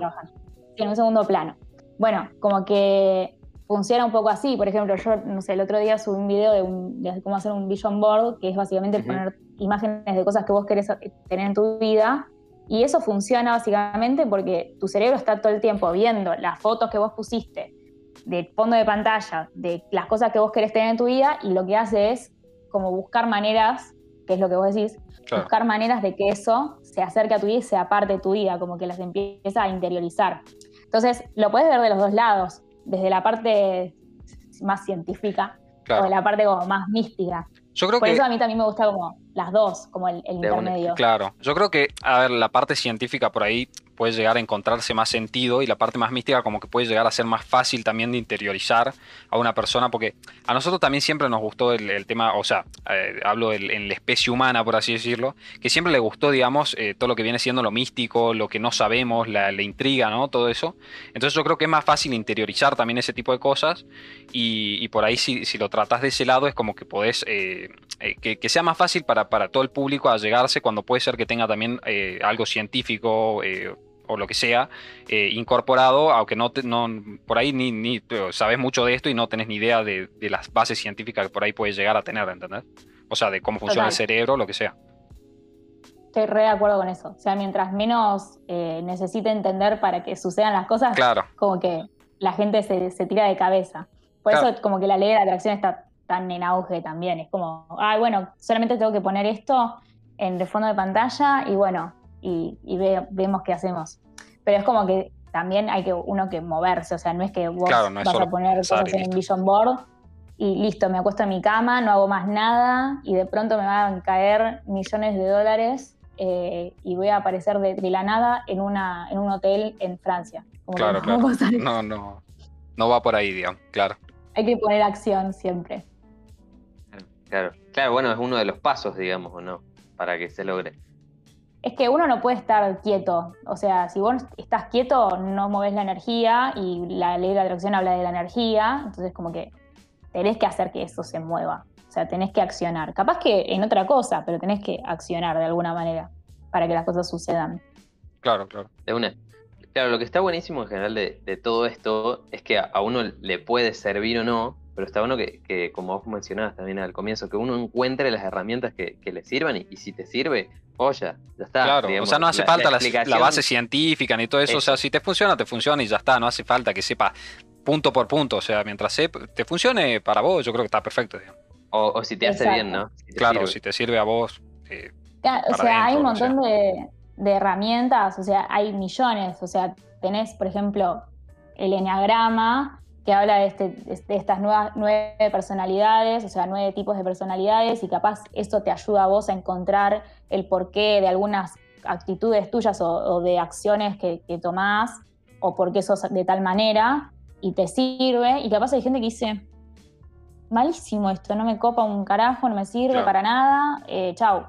Speaker 3: Sí, en un segundo plano. Bueno, como que funciona un poco así. Por ejemplo, yo, no sé, el otro día subí un video de, cómo hacer un vision board, que es básicamente poner imágenes de cosas que vos querés tener en tu vida. Y eso funciona básicamente porque tu cerebro está todo el tiempo viendo las fotos que vos pusiste de fondo de pantalla, de las cosas que vos querés tener en tu vida, y lo que hace es como buscar maneras, que es lo que vos decís, buscar maneras de que eso se acerque a tu vida y sea parte de tu vida, como que las empieza a interiorizar. Entonces, lo puedes ver de los dos lados desde la parte más científica o de la parte como más mística.
Speaker 4: Yo creo
Speaker 3: Por
Speaker 4: que...
Speaker 3: eso a mí también me gusta como las dos, como el, intermedio.
Speaker 4: Claro, yo creo que, a ver, la parte científica por ahí puede llegar a encontrarse más sentido y la parte más mística como que puede llegar a ser más fácil también de interiorizar a una persona, porque a nosotros también siempre nos gustó el, tema, o sea, eh, hablo en la especie humana, por así decirlo, que siempre le gustó, digamos, eh, todo lo que viene siendo lo místico, lo que no sabemos, la, intriga, ¿no? Todo eso. Entonces yo creo que es más fácil interiorizar también ese tipo de cosas y, por ahí si, lo tratas de ese lado es como que podés, eh, que, sea más fácil para, para todo el público a llegarse cuando puede ser que tenga también algo científico o lo que sea eh, incorporado, aunque no, no por ahí ni, ni, sabes mucho de esto y no tenés ni idea de, las bases científicas que por ahí puedes llegar a tener, ¿entendés? O sea, de cómo funciona el cerebro, lo que sea.
Speaker 3: Estoy re de acuerdo con eso. O sea, mientras menos eh, necesite entender para que sucedan las cosas,
Speaker 4: claro.
Speaker 3: como que la gente se, tira de cabeza. Por eso como que la ley de la atracción está tan en auge también. Es como, ay, bueno, solamente tengo que poner esto en de fondo de pantalla y bueno, y, vemos qué hacemos. Pero es como que también hay que uno que moverse, o sea, no es que vos vas a poner cosas en un vision board y listo, me acuesto en mi cama, no hago más nada y de pronto me van a caer millones de dólares eh, y voy a aparecer de, la nada en, una, en un hotel en Francia.
Speaker 4: claro, claro. No, no, no va por ahí, digamos, claro.
Speaker 3: Hay que poner acción siempre.
Speaker 2: Claro, claro, bueno, es uno de los pasos, digamos, ¿o no? Para que se logre.
Speaker 3: Es que uno no puede estar quieto. O sea, si vos estás quieto, no moves la energía y la ley de la atracción habla de la energía. Entonces, como que tenés que hacer que eso se mueva. O sea, tenés que accionar. Capaz que en otra cosa, pero tenés que accionar de alguna manera para que las cosas sucedan.
Speaker 4: Claro, claro.
Speaker 2: De una. Claro, lo que está buenísimo en general de, de todo esto es que a, a uno le puede servir o no, pero está bueno que, que, como vos mencionabas también al comienzo, que uno encuentre las herramientas que, que le sirvan y, y si te sirve, oye, ya está.
Speaker 4: Claro,
Speaker 2: digamos,
Speaker 4: o sea, no hace
Speaker 2: la-
Speaker 4: falta
Speaker 2: la
Speaker 4: la,
Speaker 2: explicación-
Speaker 4: la base científica ni todo eso. O sea, si te funciona, te funciona y ya está. No hace falta que sepa punto por punto. O sea, mientras sep- te funcione para vos, yo creo que está perfecto. digamos.
Speaker 2: O, o si te hace bien, ¿no? Si
Speaker 4: Claro,
Speaker 2: sirve.
Speaker 4: si te sirve a vos. eh,
Speaker 3: Claro, o
Speaker 4: Para
Speaker 3: sea, hay un
Speaker 4: o
Speaker 3: montón de, de herramientas, o sea, hay millones. O sea, tenés, por ejemplo, el enneagrama, que habla de, este- de estas nuevas nueve personalidades, o sea, nueve tipos de personalidades, y capaz eso te ayuda a vos a encontrar el porqué de algunas actitudes tuyas o, o de acciones que, que tomás, o por qué sos de tal manera, y te sirve. Y capaz hay gente que dice, malísimo esto, no me copa un carajo, no me sirve
Speaker 4: Claro.
Speaker 3: para nada, eh, chau.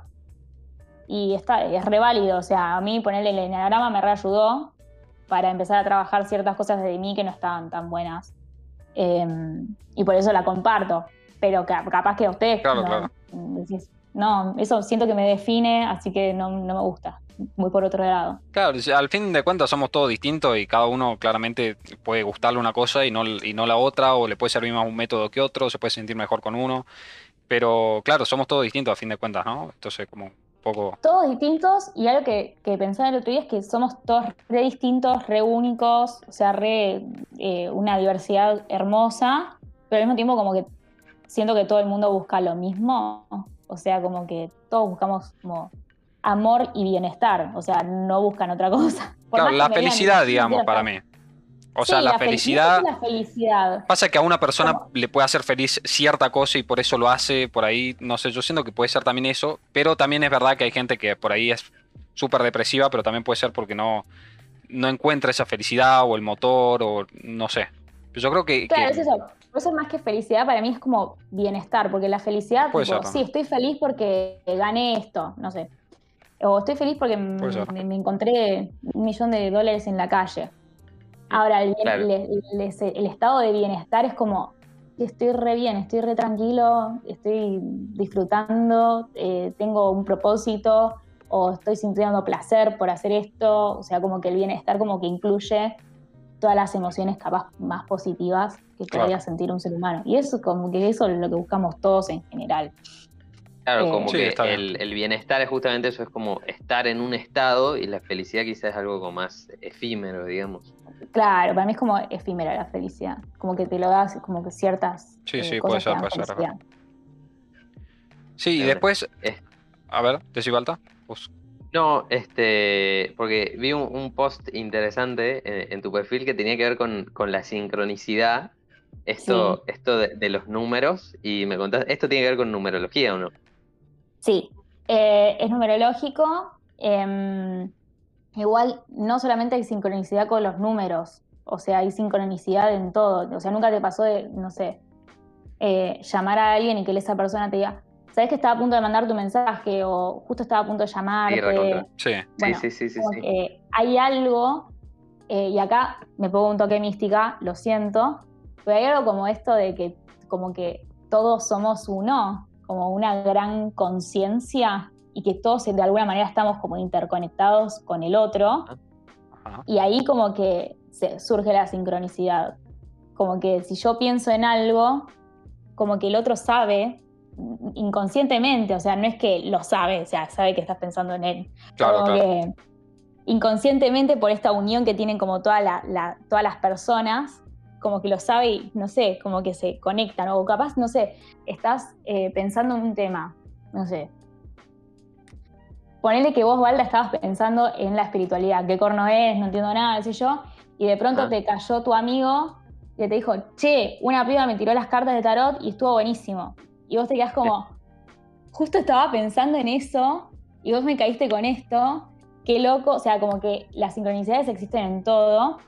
Speaker 3: Y está, es re válido, o sea, a mí ponerle el enneagrama me reayudó para empezar a trabajar ciertas cosas de mí que no estaban tan buenas. Eh, y por eso la comparto. Pero ca- capaz que a ustedes
Speaker 4: Claro,
Speaker 3: no,
Speaker 4: claro.
Speaker 3: decís, no, eso siento que me define, así que no, no me gusta. Voy por otro lado.
Speaker 4: Claro, al fin de cuentas somos todos distintos y cada uno claramente puede gustarle una cosa y no, y no la otra, o le puede servir más un método que otro, se puede sentir mejor con uno. Pero claro, somos todos distintos a fin de cuentas, ¿no? Entonces, como poco.
Speaker 3: Todos distintos y algo que, que pensaba el otro día es que somos todos re distintos, re únicos, o sea, re eh, una diversidad hermosa, pero al mismo tiempo como que siento que todo el mundo busca lo mismo, o sea, como que todos buscamos como amor y bienestar, o sea, no buscan otra cosa. Por
Speaker 4: Claro, la
Speaker 3: digan,
Speaker 4: felicidad,
Speaker 3: "Sí,
Speaker 4: digamos, para
Speaker 3: estar-".
Speaker 4: mí. O
Speaker 3: Sí,
Speaker 4: sea, la,
Speaker 3: fel-
Speaker 4: felicidad.
Speaker 3: la.
Speaker 4: Pasa que a una persona
Speaker 3: ¿Cómo?
Speaker 4: le puede hacer feliz cierta cosa y por eso lo hace, por ahí, no sé, yo siento que puede ser también eso, pero también es verdad que hay gente que por ahí es súper depresiva, pero también puede ser porque no, no encuentra esa felicidad o el motor o no sé. Yo creo que...
Speaker 3: Claro,
Speaker 4: que-
Speaker 3: es eso. Por eso más que felicidad para mí es como bienestar, porque la felicidad,
Speaker 4: Puede
Speaker 3: tipo,
Speaker 4: ser,
Speaker 3: sí, estoy feliz porque gané esto, no sé. O estoy feliz porque me encontré un millón de dólares en la calle. Ahora, el,
Speaker 2: Claro.
Speaker 3: estado de bienestar es como, estoy re bien, estoy re tranquilo, estoy disfrutando, eh, tengo un propósito o estoy sintiendo placer por hacer esto. O sea, como que el bienestar como que incluye todas las emociones capaz más positivas que
Speaker 4: Claro.
Speaker 3: podría sentir un ser humano. Y eso como que eso es lo que buscamos todos en general.
Speaker 2: Claro,
Speaker 3: Eh,
Speaker 2: como
Speaker 4: Sí,
Speaker 2: que
Speaker 4: está bien.
Speaker 2: el, el bienestar es justamente eso, es como estar en un estado y la felicidad quizás es algo como más efímero, digamos.
Speaker 3: Claro, para mí es como efímera la felicidad. Como que te lo das, como que ciertas
Speaker 4: Sí,
Speaker 3: eh,
Speaker 4: sí,
Speaker 3: cosas
Speaker 4: puede
Speaker 3: te
Speaker 4: ser,
Speaker 3: dan
Speaker 4: puede ser,
Speaker 3: felicidad.
Speaker 4: Sí, y después...
Speaker 2: Eh.
Speaker 4: A ver, decí Balta. Vos.
Speaker 2: No, este, porque vi un, un post interesante en, en tu perfil que tenía que ver con, con la sincronicidad, esto, esto de, de los números, y me contaste, ¿esto tiene que ver con numerología o no?
Speaker 3: Sí, eh, es numerológico. em, igual no solamente hay sincronicidad con los números, o sea, hay sincronicidad en todo. O sea, nunca te pasó de, no sé, eh, llamar a alguien y que esa persona te diga, sabes que estaba a punto de mandar tu mensaje o justo estaba a punto de llamarte.
Speaker 2: recontra.
Speaker 4: Sí,
Speaker 3: Bueno,
Speaker 2: sí, sí, sí, sí, sí.
Speaker 3: que hay algo, eh, y acá me pongo un toque mística, lo siento, pero hay algo como esto de que como que todos somos uno, como una gran conciencia y que todos de alguna manera estamos como interconectados con el otro
Speaker 4: ajá.
Speaker 3: y ahí como que se- surge la sincronicidad. Como que si yo pienso en algo, como que el otro sabe inconscientemente, o sea, no es que lo sabe, o sea, sabe que estás pensando en él,
Speaker 4: claro,
Speaker 3: como
Speaker 4: claro.
Speaker 3: que inconscientemente por esta unión que tienen como toda la- la- todas las personas, como que lo sabe y no sé, como que se conectan. O capaz, no sé, estás eh, pensando en un tema, no sé. Ponele que vos, Valda, estabas pensando en la espiritualidad, qué corno es, no entiendo nada, qué sé yo, y de pronto te cayó tu amigo y te dijo, che, una piba me tiró las cartas de tarot y estuvo buenísimo. Y vos te quedás como, justo estaba pensando en eso y vos me caíste con esto, qué loco, o sea, como que las sincronicidades existen en todo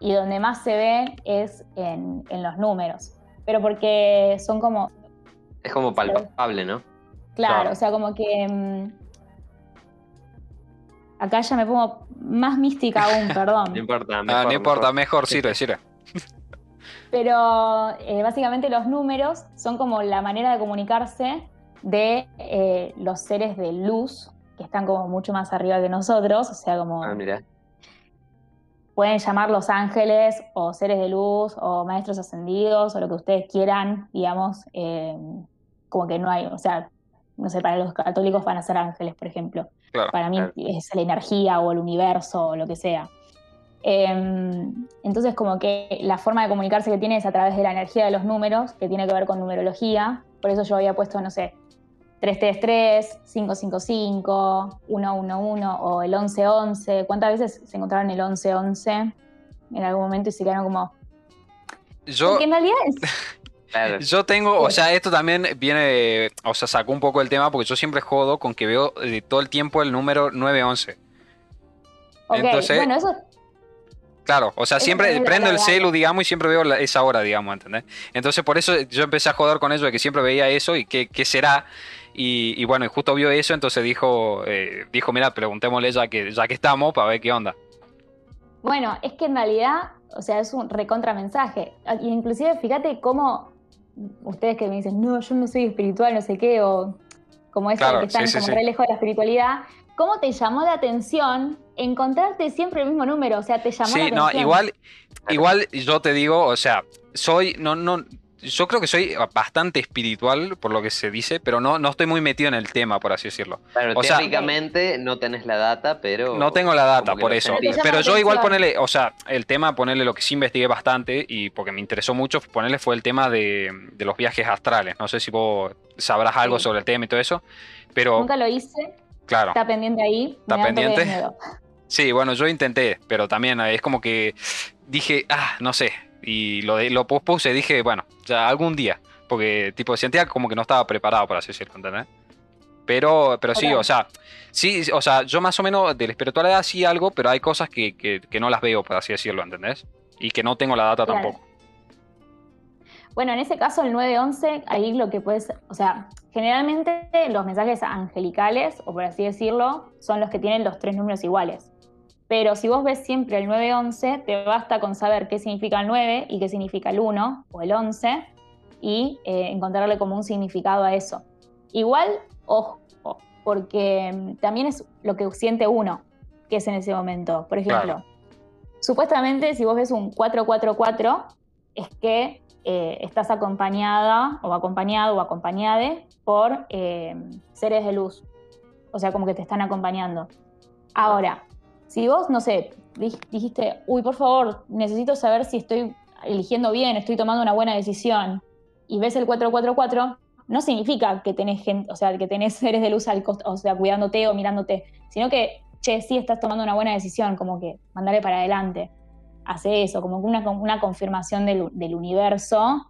Speaker 3: y donde más se ven es en, en los números, pero porque son como,
Speaker 2: Es como palpable, ¿no?
Speaker 3: Claro,
Speaker 4: Claro.
Speaker 3: o sea, como que. mm, acá ya me pongo más mística aún, perdón.
Speaker 2: No importa,
Speaker 4: Ah, no importa,
Speaker 2: mejor.
Speaker 4: mejor sirve, sirve.
Speaker 3: Pero eh, básicamente los números son como la manera de comunicarse de eh, los seres de luz, que están como mucho más arriba que nosotros, o sea, como
Speaker 2: Ah, mira.
Speaker 3: Pueden llamar los ángeles o seres de luz o maestros ascendidos o lo que ustedes quieran, digamos, eh, como que no hay, o sea, no sé, para los católicos van a ser ángeles, por ejemplo.
Speaker 4: Claro.
Speaker 3: Para mí
Speaker 2: claro.
Speaker 3: es la energía o el universo o lo que sea. Eh, entonces, como que la forma de comunicarse que tiene es a través de la energía de los números, que tiene que ver con numerología. Por eso yo había puesto, no sé, 333, 555, 111 o el 1111. ¿Cuántas veces se encontraron el 1111 en algún momento y se quedaron como...
Speaker 4: Yo,
Speaker 3: Porque en realidad es...
Speaker 2: Claro.
Speaker 4: yo tengo, o sea, esto también viene, o sea, sacó un poco el tema porque yo siempre jodo con que veo eh, todo el tiempo el número 911.
Speaker 3: Ok,
Speaker 4: Entonces-
Speaker 3: bueno, eso
Speaker 4: Claro, o sea,
Speaker 3: Eso
Speaker 4: siempre prendo el celu, digamos, y siempre veo la- esa hora, digamos, ¿entendés? Entonces por eso yo empecé a joder con eso, de que siempre veía eso y qué, qué será. Y, y bueno, y justo vio eso, entonces dijo, eh, dijo, mira, preguntémosle ya que, ya que estamos para ver qué onda.
Speaker 3: Bueno, es que en realidad, o sea, es un recontramensaje. Y Inclusive, fíjate cómo ustedes que me dicen, no, yo no soy espiritual, no sé qué, o como eso
Speaker 4: Claro,
Speaker 3: que están
Speaker 4: sí, sí,
Speaker 3: como
Speaker 4: sí.
Speaker 3: re lejos de la espiritualidad, ¿cómo te llamó la atención encontrarte siempre el mismo número? O sea, te llamó la
Speaker 4: Sí,
Speaker 3: atención.
Speaker 4: no, igual, igual yo te digo, o sea, soy, no, no, yo creo que soy bastante espiritual, por lo que se dice, pero no, no estoy muy metido en el tema, por así decirlo.
Speaker 2: Claro,
Speaker 4: O sea-
Speaker 2: teóricamente no tenés la data, pero.
Speaker 4: No tengo la data, por eso. Pero yo igual ponerle, o sea, el tema, ponerle lo que sí investigué bastante y porque me interesó mucho, ponerle fue el tema de, de los viajes astrales. No sé si vos sabrás algo
Speaker 3: Sí.
Speaker 4: sobre el tema y todo eso, pero
Speaker 3: Nunca lo hice,
Speaker 4: claro.
Speaker 3: está pendiente ahí.
Speaker 4: ¿Está pendiente? Sí, bueno, yo intenté, pero también es como que dije, ah, no sé, y lo, lo pospuse, dije, bueno, ya algún día, porque tipo sentía como que no estaba preparado para así decirlo, ¿entendés? Pero, pero sí, o sea, sí, o sea, yo más o menos de la espiritualidad sí algo, pero hay cosas que, que, que no las veo, por así decirlo, ¿entendés? Y que no tengo la data
Speaker 3: Claro.
Speaker 4: tampoco.
Speaker 3: Bueno, en ese caso, el 911, ahí lo que puedes, o sea, generalmente los mensajes angelicales, o por así decirlo, son los que tienen los tres números iguales. Pero si vos ves siempre el 911, te basta con saber qué significa el 9 y qué significa el 1 o el 11 y eh, encontrarle como un significado a eso. Igual, ojo, porque mm, también es lo que siente uno, que es en ese momento. Por ejemplo,
Speaker 4: Claro.
Speaker 3: supuestamente si vos ves un 444, es que eh, estás acompañada o acompañado o acompañade por eh, seres de luz. O sea, como que te están acompañando. Ahora, si vos, no sé, dij- dijiste, uy, por favor, necesito saber si estoy eligiendo bien, estoy tomando una buena decisión, y ves el 444, no significa que tenés gente, o sea, que tenés seres de luz al cost- o sea, cuidándote o mirándote, sino que, che, sí estás tomando una buena decisión, como que mandarle para adelante. Hace eso, como que una, una confirmación del, del universo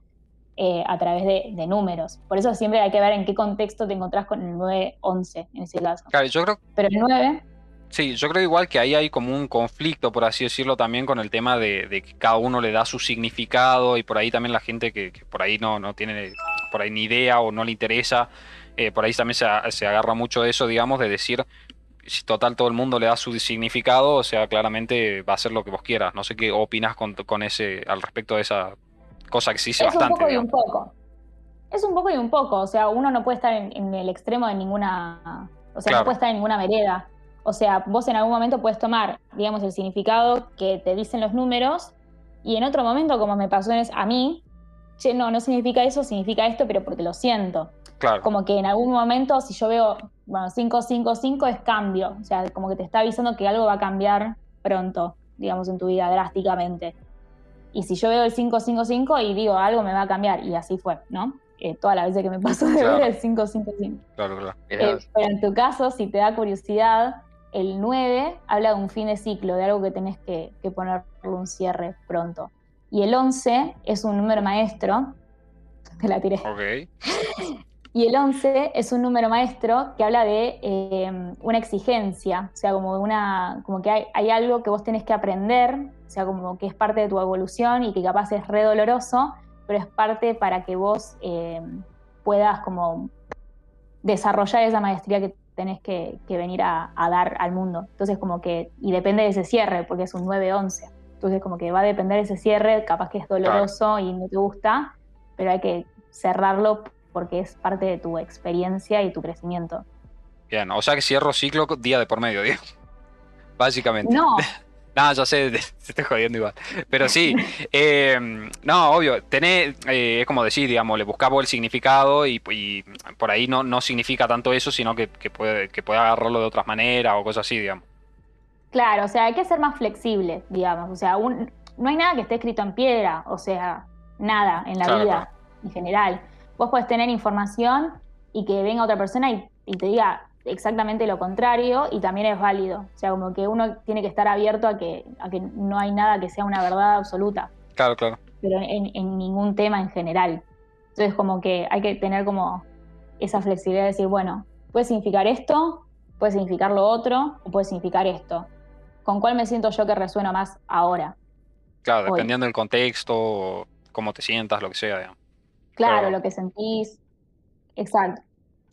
Speaker 3: eh, a través de, de números. Por eso siempre hay que ver en qué contexto te encontrás con el 911 en ese caso.
Speaker 4: Claro, yo creo
Speaker 3: Pero el 9,
Speaker 4: Sí, yo creo igual que ahí hay como un conflicto, por así decirlo, también con el tema de, de que cada uno le da su significado y por ahí también la gente que, que por ahí no, no tiene por ahí ni idea o no le interesa, eh, por ahí también se, se agarra mucho eso, digamos, de decir, si total todo el mundo le da su significado, o sea, claramente va a ser lo que vos quieras. No sé qué opinas con, con ese, al respecto de esa cosa que sí sé
Speaker 3: es un poco y un poco. Es un poco y un poco. O sea, uno no puede estar en, en el extremo de ninguna. O sea,
Speaker 4: Claro.
Speaker 3: no puede estar en ninguna vereda. O sea, vos en algún momento puedes tomar, digamos, el significado que te dicen los números, y en otro momento, como me pasó a mí, che, no, no significa eso, significa esto, pero porque lo siento.
Speaker 4: Claro,
Speaker 3: Como que en algún momento, si yo veo, bueno, 555 es cambio. O sea, como que te está avisando que algo va a cambiar pronto, digamos, en tu vida drásticamente. Y si yo veo el 555 y digo, algo me va a cambiar, y así fue, ¿no? Eh, todas las veces que me pasó de
Speaker 4: Claro.
Speaker 3: ver el 555.
Speaker 4: claro, claro.
Speaker 3: Eh, pero en tu caso, si te da curiosidad, el 9 habla de un fin de ciclo, de algo que tenés que, que ponerle un cierre pronto. Y el 11 es un número maestro, te la tiré.
Speaker 4: Ok,
Speaker 3: Y el 11 es un número maestro que habla de eh, una exigencia, o sea, como, una, como que hay, hay algo que vos tenés que aprender, o sea, como que es parte de tu evolución y que capaz es re doloroso, pero es parte para que vos eh, puedas como desarrollar esa maestría que tenés que, venir a, dar al mundo. Entonces como que, y depende de ese cierre, porque es un 9-11. Entonces como que va a depender de ese cierre, capaz que es doloroso y no te gusta, pero hay que cerrarlo porque es parte de tu experiencia y tu crecimiento.
Speaker 4: Bien, o sea que cierro ciclo día de por medio, digo. Básicamente.
Speaker 3: No,
Speaker 4: No, ya sé, te estoy jodiendo igual. Pero sí, eh, no, obvio, tenés, eh, es como decir, digamos, le buscamos el significado y, por ahí no, no significa tanto eso, sino que, puede, que puede agarrarlo de otras maneras o cosas así, digamos.
Speaker 3: Claro, o sea, hay que ser más flexible, digamos. O sea, no hay nada que esté escrito en piedra, o sea, nada en la vida en general. Vos podés tener información y que venga otra persona y te diga, exactamente lo contrario y también es válido. O sea, como que uno tiene que estar abierto a que, a que no hay nada que sea una verdad absoluta.
Speaker 4: Claro, claro.
Speaker 3: Pero en, ningún tema en general. Entonces, como que hay que tener como esa flexibilidad de decir, bueno, puede significar esto, puede significar lo otro, o puede significar esto. ¿Con cuál me siento yo que resuena más ahora?
Speaker 4: Claro, dependiendo del contexto, cómo te sientas, lo que sea. Digamos.
Speaker 3: Claro, lo que sentís. Exacto.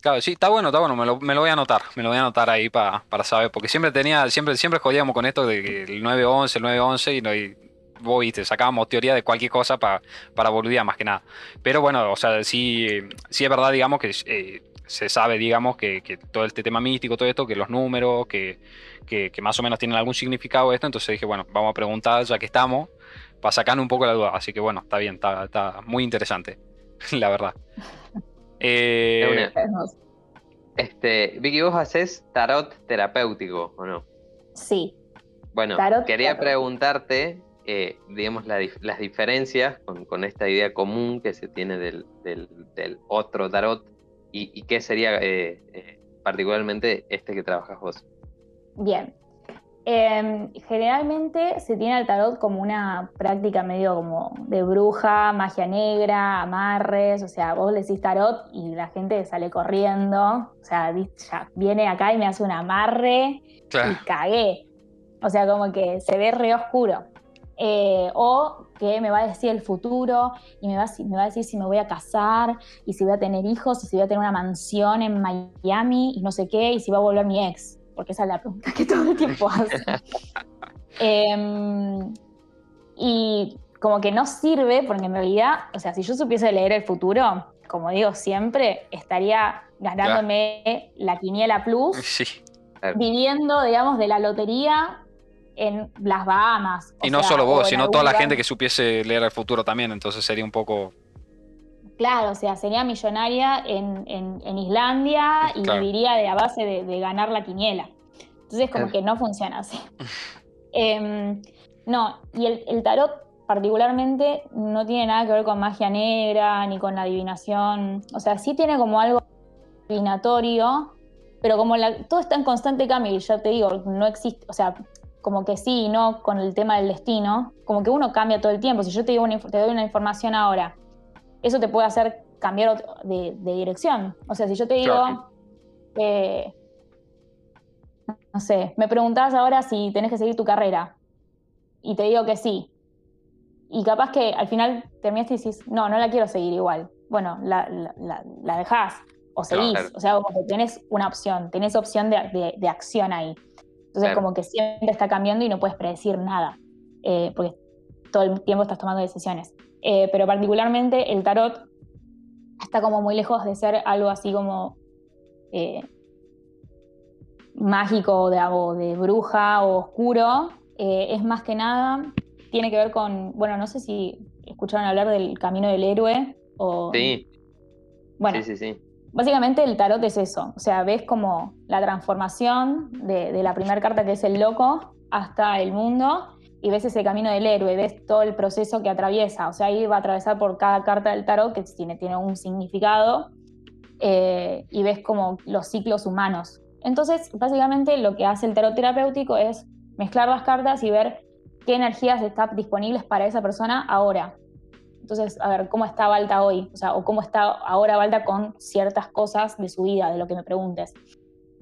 Speaker 4: Claro, sí, está bueno, está bueno, me lo, me lo voy a anotar, me lo voy a anotar ahí para saber, porque siempre tenía, siempre, siempre jodíamos con esto de que el 911, el 911 y, no, y vos viste, sacábamos teoría de cualquier cosa para, para boludear más que nada. Pero bueno, o sea, sí, sí es verdad, digamos, que eh, se sabe, digamos, que, todo este tema místico, todo esto, que los números, que, que, más o menos tienen algún significado esto, entonces dije, bueno, vamos a preguntar ya que estamos, para sacar un poco la duda. Así que bueno, está bien, está, está muy interesante, la verdad.
Speaker 2: Eh, este, Vicky, vos haces tarot terapéutico, ¿o no?
Speaker 3: Sí.
Speaker 2: Bueno, quería preguntarte, eh, digamos, las diferencias con, esta idea común que se tiene del, otro tarot y, qué sería eh, particularmente este que trabajas vos.
Speaker 3: Bien, Em, generalmente se tiene al tarot como una práctica medio como de bruja, magia negra, amarres, o sea, vos le decís tarot y la gente sale corriendo, o sea, ya viene acá y me hace un amarre y cagué. O sea, como que se ve re oscuro. Eh, o que me va a decir el futuro y me va, me va a decir si me voy a casar y si voy a tener hijos y si voy a tener una mansión en Miami y no sé qué y si va a volver mi ex porque esa es la pregunta que todo el tiempo hace. Em, y como que no sirve, porque en realidad, o sea, si yo supiese leer el futuro, como digo siempre, estaría ganándome la quiniela plus, viviendo, digamos, de la lotería en las Bahamas.
Speaker 4: Y no solo vos, sino toda la gente que supiese leer el futuro también, entonces sería un poco
Speaker 3: Claro, o sea, sería millonaria en, en, Islandia y viviría de, a base de, ganar la quiniela. Entonces, como que no funciona así. Em, no, y el, tarot particularmente no tiene nada que ver con magia negra ni con la adivinación. O sea, sí tiene como algo adivinatorio, pero como todo está en constante cambio, y ya te digo, no existe, o sea, como que sí y no con el tema del destino, como que uno cambia todo el tiempo. Si yo te, digo te doy una información ahora eso te puede hacer cambiar de, dirección. O sea, si yo te digo, eh, no sé, me preguntás ahora si tenés que seguir tu carrera y te digo que sí. Y capaz que al final terminaste y dices, no, no la quiero seguir igual. Bueno, la, la, dejás o seguís. O sea, como que tenés una opción, tenés opción de, acción ahí. Entonces, como que siempre está cambiando y no puedes predecir nada, eh, porque todo el tiempo estás tomando decisiones. Eh, pero particularmente el tarot está como muy lejos de ser algo así como eh, mágico de, o de bruja o oscuro. Eh, es más que nada, tiene que ver con, bueno, no sé si escucharon hablar del camino del héroe o...
Speaker 2: Sí.
Speaker 3: Bueno, sí, sí, sí. Básicamente el tarot es eso, o sea, ves como la transformación de, de la primera carta que es el loco hasta el mundo y ves ese camino del héroe, ves todo el proceso que atraviesa. O sea, ahí va a atravesar por cada carta del tarot que tiene, tiene un significado eh, y ves como los ciclos humanos. Entonces, básicamente lo que hace el tarot terapéutico es mezclar las cartas y ver qué energías están disponibles para esa persona ahora. Entonces, a ver, ¿cómo está Balta hoy? O sea, o cómo está ahora Balta con ciertas cosas de su vida, de lo que me preguntes.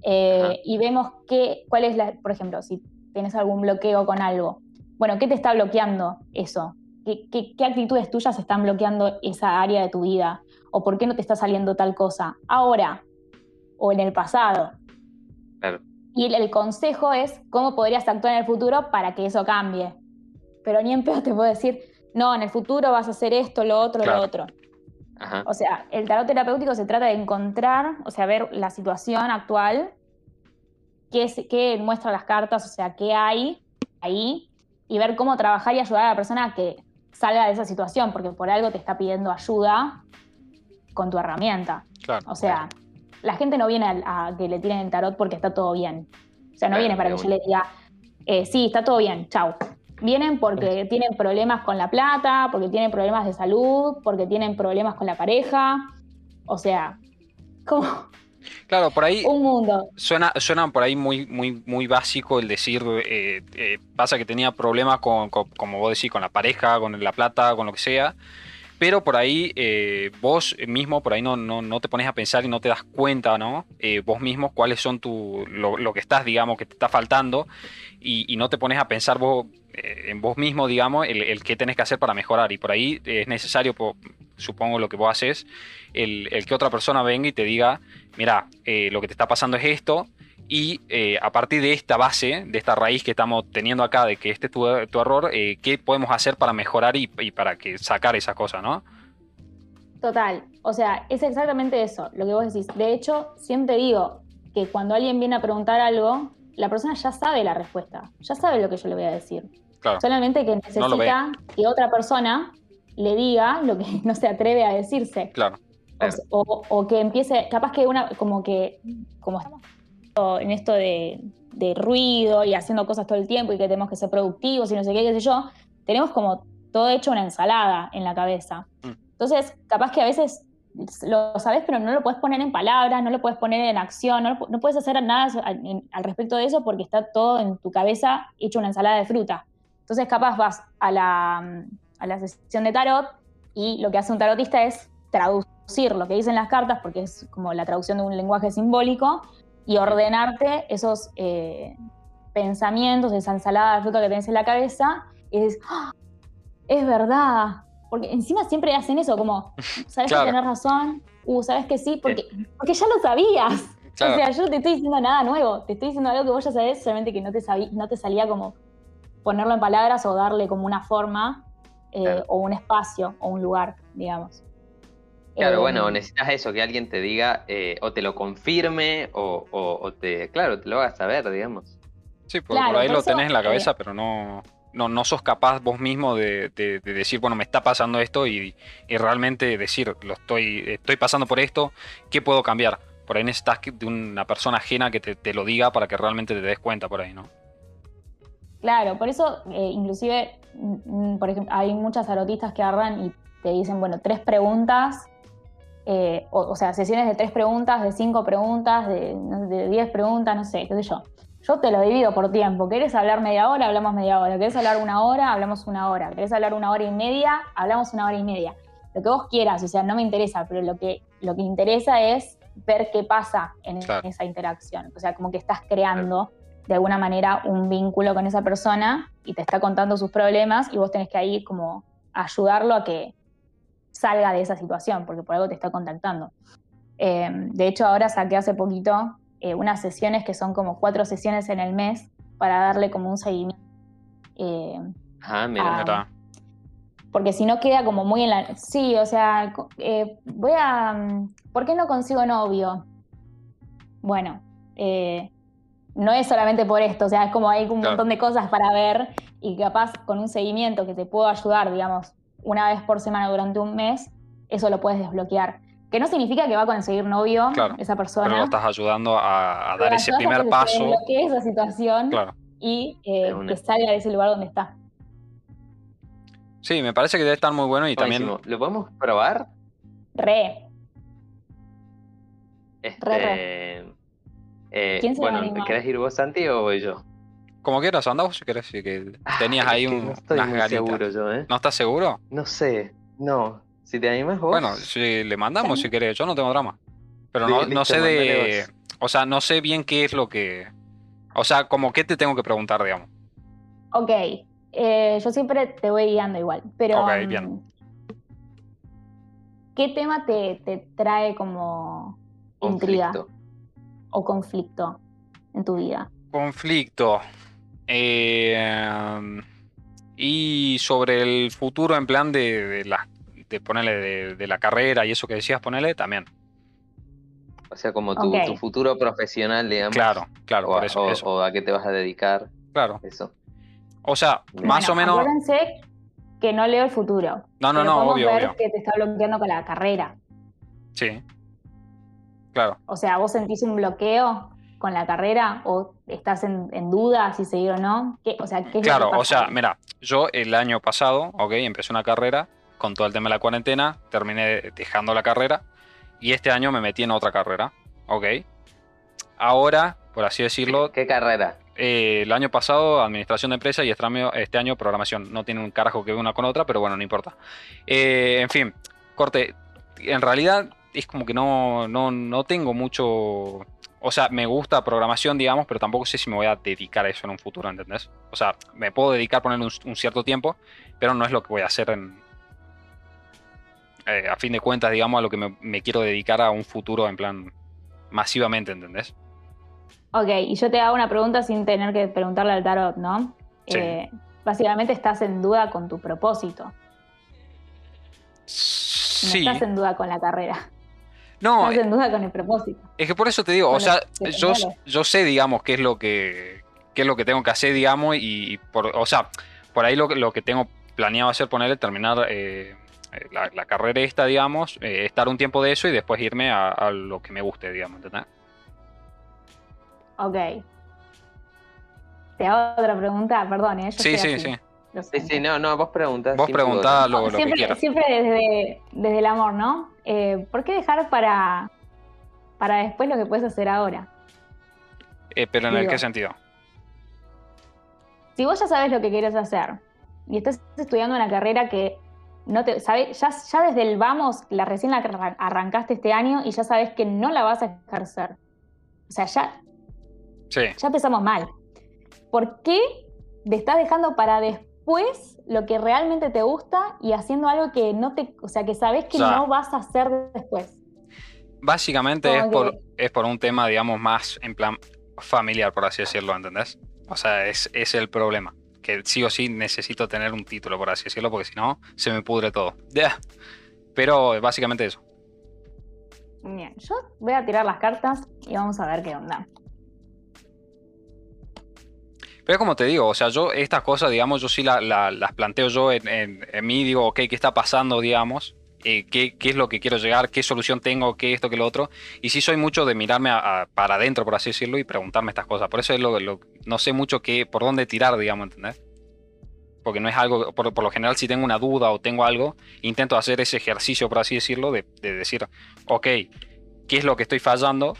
Speaker 3: Eh, y vemos qué, cuál es la, por ejemplo, si tienes algún bloqueo con algo, bueno, ¿qué te está bloqueando eso? qué, qué- qué actitudes tuyas están bloqueando esa área de tu vida, o por qué no te está saliendo tal cosa, ahora o en el pasado.
Speaker 2: Claro.
Speaker 3: Y el, el consejo es cómo podrías actuar en el futuro para que eso cambie. Pero ni en pedo te puedo decir, no, en el futuro vas a hacer esto, lo otro,
Speaker 4: Claro.
Speaker 3: lo otro.
Speaker 2: Ajá.
Speaker 3: O sea, el tarot terapéutico se trata de encontrar, o sea, ver la situación actual, qué, es- qué muestra las cartas, o sea, qué hay ahí, y ver cómo trabajar y ayudar a la persona a que salga de esa situación, porque por algo te está pidiendo ayuda con tu herramienta.
Speaker 4: Claro.
Speaker 3: O sea, la gente no viene a, a que le tiren el tarot porque está todo bien. O sea, no
Speaker 2: Claro,
Speaker 3: viene para que yo le diga, eh, sí, está todo bien, chau. Vienen porque tienen problemas con la plata, porque tienen problemas de salud, porque tienen problemas con la pareja. O sea, como
Speaker 4: Claro, por ahí
Speaker 3: un mundo.
Speaker 4: suena, suena por ahí muy, muy, muy básico el decir, eh, eh, pasa que tenía problemas con, con- como vos decís, con la pareja, con la plata, con lo que sea. Pero por ahí eh, vos mismo, por ahí no, no, no te pones a pensar y no te das cuenta, ¿no? Eh, vos mismo cuáles son tu, lo, lo que estás, digamos, que te está faltando y, y no te pones a pensar vos, eh, en vos mismo, digamos, el, el qué tenés que hacer para mejorar. Y por ahí es necesario, po- supongo lo que vos haces, el, el que otra persona venga y te diga, mira, eh, lo que te está pasando es esto, y eh, a partir de esta base, de esta raíz que estamos teniendo acá, de que este es tu, tu error, eh, ¿qué podemos hacer para mejorar y, y para que sacar esa cosa, no?
Speaker 3: Total. O sea, es exactamente eso, lo que vos decís. De hecho, siempre digo que cuando alguien viene a preguntar algo, la persona ya sabe la respuesta, ya sabe lo que yo le voy a decir.
Speaker 4: Claro.
Speaker 3: Solamente que
Speaker 4: No
Speaker 3: necesita que otra persona le diga lo que no se atreve a decirse.
Speaker 4: Claro.
Speaker 3: O, se- o- o que empiece, capaz que una, como que, como estamos en esto de, de ruido y haciendo cosas todo el tiempo y que tenemos que ser productivos y no sé qué, qué sé yo, tenemos como todo hecho una ensalada en la cabeza.
Speaker 4: Mm.
Speaker 3: Entonces, capaz que a veces lo sabes, pero no lo puedes poner en palabras, no lo puedes poner en acción, no, no puedes hacer nada al respecto de eso porque está todo en tu cabeza hecho una ensalada de fruta. Entonces, capaz vas a la, a la sesión de tarot y lo que hace un tarotista es traducir lo que dicen las cartas, porque es como la traducción de un lenguaje simbólico, y ordenarte esos eh, pensamientos, esa ensalada de fruta que tenés en la cabeza, y dices, "Ah, es verdad. Porque encima siempre hacen eso, como, ¿sabes
Speaker 4: Claro.
Speaker 3: que tenés razón? Uh, ¿sabes que sí? Porque, porque ya lo sabías.
Speaker 4: Claro.
Speaker 3: O sea, yo no te estoy diciendo nada nuevo, te estoy diciendo algo que vos ya sabés, solamente que no te, sabí- no te salía como ponerlo en palabras o darle como una forma eh,
Speaker 2: Claro.
Speaker 3: o un espacio o un lugar, digamos.
Speaker 2: Claro,
Speaker 3: Eh,
Speaker 2: bueno, necesitas eso, que alguien te diga eh, o te lo confirme o, o- o te, claro, te lo hagas saber, digamos.
Speaker 4: Sí, porque
Speaker 3: Claro,
Speaker 4: por ahí
Speaker 3: por
Speaker 4: lo
Speaker 3: eso,
Speaker 4: tenés en la
Speaker 3: eh,
Speaker 4: cabeza, pero no, no, no sos capaz vos mismo de, de- de decir, bueno, me está pasando esto y, y realmente decir, lo estoy, estoy pasando por esto, ¿qué puedo cambiar? Por ahí necesitas que- de una persona ajena que te, te lo diga para que realmente te des cuenta por ahí, ¿no?
Speaker 3: Claro, por eso, eh, inclusive, mm, mm, por ejemplo, hay muchas tarotistas que agarran y te dicen, bueno, tres preguntas, eh, o, o sea, sesiones de tres preguntas, de cinco preguntas, de, diez preguntas, no sé, qué sé yo. Yo te lo divido por tiempo. ¿Querés hablar media hora? Hablamos media hora. ¿Querés hablar una hora? Hablamos una hora. ¿Querés hablar una hora y media? Hablamos una hora y media. Lo que vos quieras, o sea, no me interesa, pero lo que, lo que interesa es ver qué pasa en
Speaker 4: Claro.
Speaker 3: esa interacción. O sea, como que estás creando de alguna manera un vínculo con esa persona y te está contando sus problemas y vos tenés que ahí como ayudarlo a que salga de esa situación, porque por algo te está contactando. Eh, de hecho, ahora saqué hace poquito eh, unas sesiones que son como cuatro sesiones en el mes para darle como un seguimiento. Eh,
Speaker 2: Ah, mira.
Speaker 4: Mirá.
Speaker 3: porque si no queda como muy en la... Sí, o sea, eh, voy a... mm, ¿Por qué no consigo novio? Bueno, no es solamente por esto, o sea, es como hay un montón de cosas para ver y capaz con un seguimiento que te puedo ayudar, digamos, una vez por semana durante un mes, eso lo puedes desbloquear. Que no significa que va a conseguir novio
Speaker 4: Claro,
Speaker 3: esa
Speaker 4: Pero
Speaker 3: persona.
Speaker 4: lo estás ayudando a, a
Speaker 3: pero
Speaker 4: dar ese
Speaker 3: a
Speaker 4: primer
Speaker 3: que
Speaker 4: paso.
Speaker 3: desbloquee esa situación
Speaker 4: Claro.
Speaker 3: y eh, que salga de ese lugar donde está.
Speaker 4: Sí, me parece que debe estar muy bueno y también...
Speaker 2: ¿Lo podemos probar?
Speaker 3: Re.
Speaker 2: Este,
Speaker 3: Re,
Speaker 2: eh,
Speaker 3: ¿Quién se va a
Speaker 2: bueno? ¿querés ir vos, Santi, o voy yo?
Speaker 4: Como quieras, anda vos si querés, si que tenías
Speaker 2: Ay,
Speaker 4: ahí un,
Speaker 2: no estoy
Speaker 4: unas
Speaker 2: muy
Speaker 4: ganitas.
Speaker 2: seguro yo, ¿eh?
Speaker 4: ¿No estás seguro?
Speaker 2: No sé, no. Si te animás vos.
Speaker 4: Bueno, si le mandamos si querés, yo no tengo drama. Pero no,
Speaker 2: Sí,
Speaker 4: no
Speaker 2: listo,
Speaker 4: sé de.
Speaker 2: vos.
Speaker 4: O sea, no sé bien qué es lo que. O sea, como qué te tengo que preguntar, digamos.
Speaker 3: Ok, Eh, yo siempre te voy guiando igual, pero...
Speaker 4: Ok,
Speaker 3: mm,
Speaker 4: bien.
Speaker 3: ¿Qué tema te, te trae como intriga
Speaker 2: Conflicto.
Speaker 3: o conflicto en tu vida?
Speaker 4: Conflicto. Eh, y sobre el futuro en plan de, de la, de ponerle de, de la carrera y eso que decías, ponerle también.
Speaker 2: O sea, como tu, futuro profesional, digamos.
Speaker 4: Claro, claro,
Speaker 2: o,
Speaker 4: por eso,
Speaker 2: o-
Speaker 4: eso.
Speaker 2: o a qué te vas a dedicar.
Speaker 4: Claro.
Speaker 2: Eso.
Speaker 4: O sea,
Speaker 2: Bien.
Speaker 4: más o menos.
Speaker 3: Acuérdense que no leo el futuro.
Speaker 4: No, no, no, obvio,
Speaker 3: ver
Speaker 4: obvio.
Speaker 3: que te está bloqueando con la carrera.
Speaker 4: Sí. Claro.
Speaker 3: O sea, ¿vos sentís un bloqueo con la carrera o estás en, en duda si seguir o no? ¿Qué, o sea, ¿qué es
Speaker 4: Claro,
Speaker 3: lo que
Speaker 4: o sea, mira, yo el año pasado, ok, empecé una carrera con todo el tema de la cuarentena, terminé dejando la carrera y este año me metí en otra carrera, ok. Ahora, por así decirlo,
Speaker 2: ¿Qué carrera?
Speaker 4: eh, el año pasado administración de empresa y este año, este año programación. No tiene un carajo que ver una con otra, pero bueno, no importa. Eh, en fin, corte, en realidad es como que no, no, no tengo mucho... O sea, me gusta programación, digamos, pero tampoco sé si me voy a dedicar a eso en un futuro, ¿entendés? O sea, me puedo dedicar a poner un, un cierto tiempo, pero no es lo que voy a hacer en... eh, a fin de cuentas, digamos, a lo que me, me quiero dedicar a un futuro en plan masivamente, ¿entendés?
Speaker 3: Ok, y yo te hago una pregunta sin tener que preguntarle al tarot, ¿no?
Speaker 4: Sí.
Speaker 3: Eh, básicamente estás en duda con tu propósito. No
Speaker 4: Sí.
Speaker 3: estás en duda con la carrera.
Speaker 4: No,
Speaker 3: Estás en duda con el propósito.
Speaker 4: Es que por eso te digo, o sea,
Speaker 3: lo
Speaker 4: yo, yo sé, digamos, qué es lo que qué es lo que tengo que hacer, digamos, y por, o sea, por ahí lo, que- lo que tengo planeado hacer, ponerle, terminar eh, eh, la, la carrera esta, digamos, eh, estar un tiempo de eso y después irme a, a lo que me guste, digamos, ¿entendés?
Speaker 3: Ok. Te hago otra pregunta, perdón, ¿eh? Yo
Speaker 4: Sí, sí,
Speaker 3: así,
Speaker 4: sí.
Speaker 3: lo
Speaker 2: Sí, sí, no, no, vos preguntás.
Speaker 4: Vos
Speaker 2: sin
Speaker 4: preguntá
Speaker 2: pudor.
Speaker 4: lo, lo que
Speaker 3: siempre,
Speaker 4: quieras.
Speaker 3: siempre desde, desde el amor, ¿no? Eh, ¿Por qué dejar para, para después lo que puedes hacer ahora?
Speaker 4: Eh, pero en el
Speaker 3: Digo.
Speaker 4: qué sentido?
Speaker 3: Si vos ya sabes lo que quieres hacer y estás estudiando una carrera que no te sabe, ya, ya desde el vamos, la recién la arran- arrancaste este año y ya sabes que no la vas a ejercer. O sea, ya,
Speaker 4: Sí,
Speaker 3: ya empezamos mal. ¿Por qué te estás dejando para después lo que realmente te gusta y haciendo algo que no te, o sea, que sabes que
Speaker 4: O sea,
Speaker 3: no vas a hacer después?
Speaker 4: básicamente es por, es por un tema, digamos, más en plan familiar, por así decirlo, ¿entendés? O sea, es, es el problema. Que sí o sí necesito tener un título, por así decirlo, porque si no, se me pudre todo. Ya. Pero básicamente eso.
Speaker 3: Bien, yo voy a tirar las cartas y vamos a ver qué onda.
Speaker 4: Pero como te digo, o sea, yo estas cosas, digamos, yo sí la- la- las planteo yo en, en- en mí, digo, ok, ¿qué está pasando, digamos? Eh, ¿qué, qué es lo que quiero llegar? ¿Qué solución tengo? ¿Qué esto, qué lo otro? Y sí soy mucho de mirarme a- a- para adentro, por así decirlo, y preguntarme estas cosas. Por eso es lo, lo- no sé mucho qué, por dónde tirar, digamos, ¿entendés? Porque no es algo, por, por lo general, si tengo una duda o tengo algo, intento hacer ese ejercicio, por así decirlo, de, de decir, ok, ¿qué es lo que estoy fallando?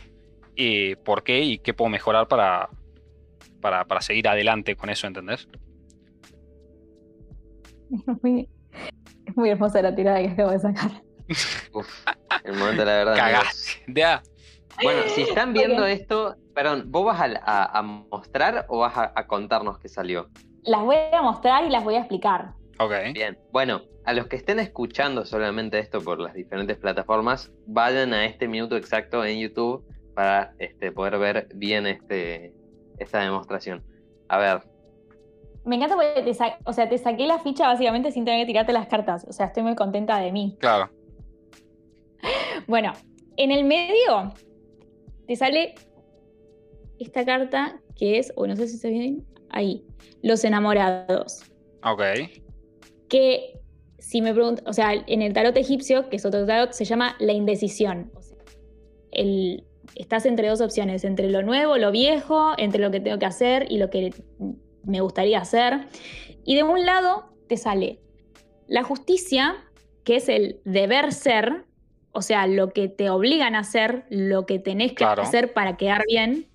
Speaker 4: Y ¿Por qué? ¿Y qué puedo mejorar para, para, para seguir adelante con eso, ¿entendés?
Speaker 3: Muy, es muy hermosa la tirada que acabo de sacar.
Speaker 2: Uf, el momento de la verdad.
Speaker 4: Cagaste. Ya.
Speaker 2: Bueno, si están viendo esto, perdón, ¿vos vas a, a- a mostrar o vas a, a contarnos qué salió?
Speaker 3: Las voy a mostrar y las voy a explicar.
Speaker 4: Ok.
Speaker 2: Bien, bueno, a los que estén escuchando solamente esto por las diferentes plataformas, vayan a este minuto exacto en YouTube para este, poder ver bien este, esta demostración. A ver,
Speaker 3: Me encanta porque te, sa- o sea, te saqué la ficha básicamente sin tener que tirarte las cartas. O sea, estoy muy contenta de mí.
Speaker 4: Claro.
Speaker 3: Bueno, en el medio te sale esta carta que es, o no sé si se ve bien, ahí, los enamorados.
Speaker 4: Ok.
Speaker 3: Que si me preguntan, o sea, en el tarot egipcio, que es otro tarot, se llama la indecisión. O sea, el- estás entre dos opciones, entre lo nuevo, lo viejo, entre lo que tengo que hacer y lo que me gustaría hacer. Y de un lado te sale la justicia, que es el deber ser, o sea, lo que te obligan a hacer, lo que tenés que
Speaker 4: Claro.
Speaker 3: hacer para quedar bien.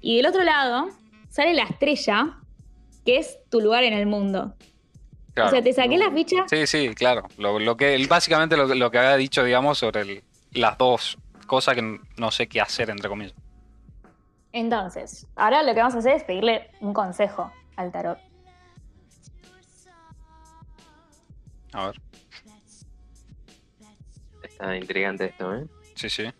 Speaker 3: Y del otro lado sale la estrella, que es tu lugar en el mundo.
Speaker 4: claro.
Speaker 3: O sea, te saqué la ficha
Speaker 4: Sí, sí, claro. Lo, lo que, básicamente lo, lo que había dicho, digamos, sobre el- las dos cosas que no sé qué hacer, entre comillas.
Speaker 3: Entonces, ahora lo que vamos a hacer es pedirle un consejo al tarot.
Speaker 4: A ver.
Speaker 2: Está intrigante esto, ¿eh?
Speaker 4: Sí, sí.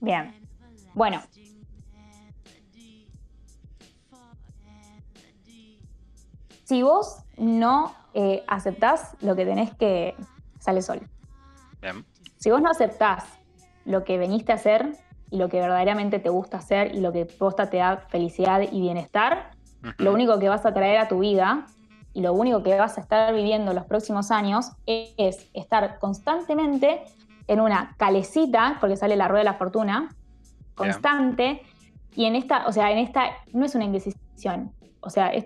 Speaker 3: Bien. Bueno. Si vos no eh, aceptás lo que tenés que... Sale sol.
Speaker 4: Bien.
Speaker 3: Si vos no aceptás lo que veniste a hacer y lo que verdaderamente te gusta hacer y lo que posta te da felicidad y bienestar, lo único que vas a traer a tu vida y lo único que vas a estar viviendo los próximos años es estar constantemente en una calecita, porque sale la rueda de la fortuna, constante, y en esta, o sea, en esta no es una indecisión, o sea, es,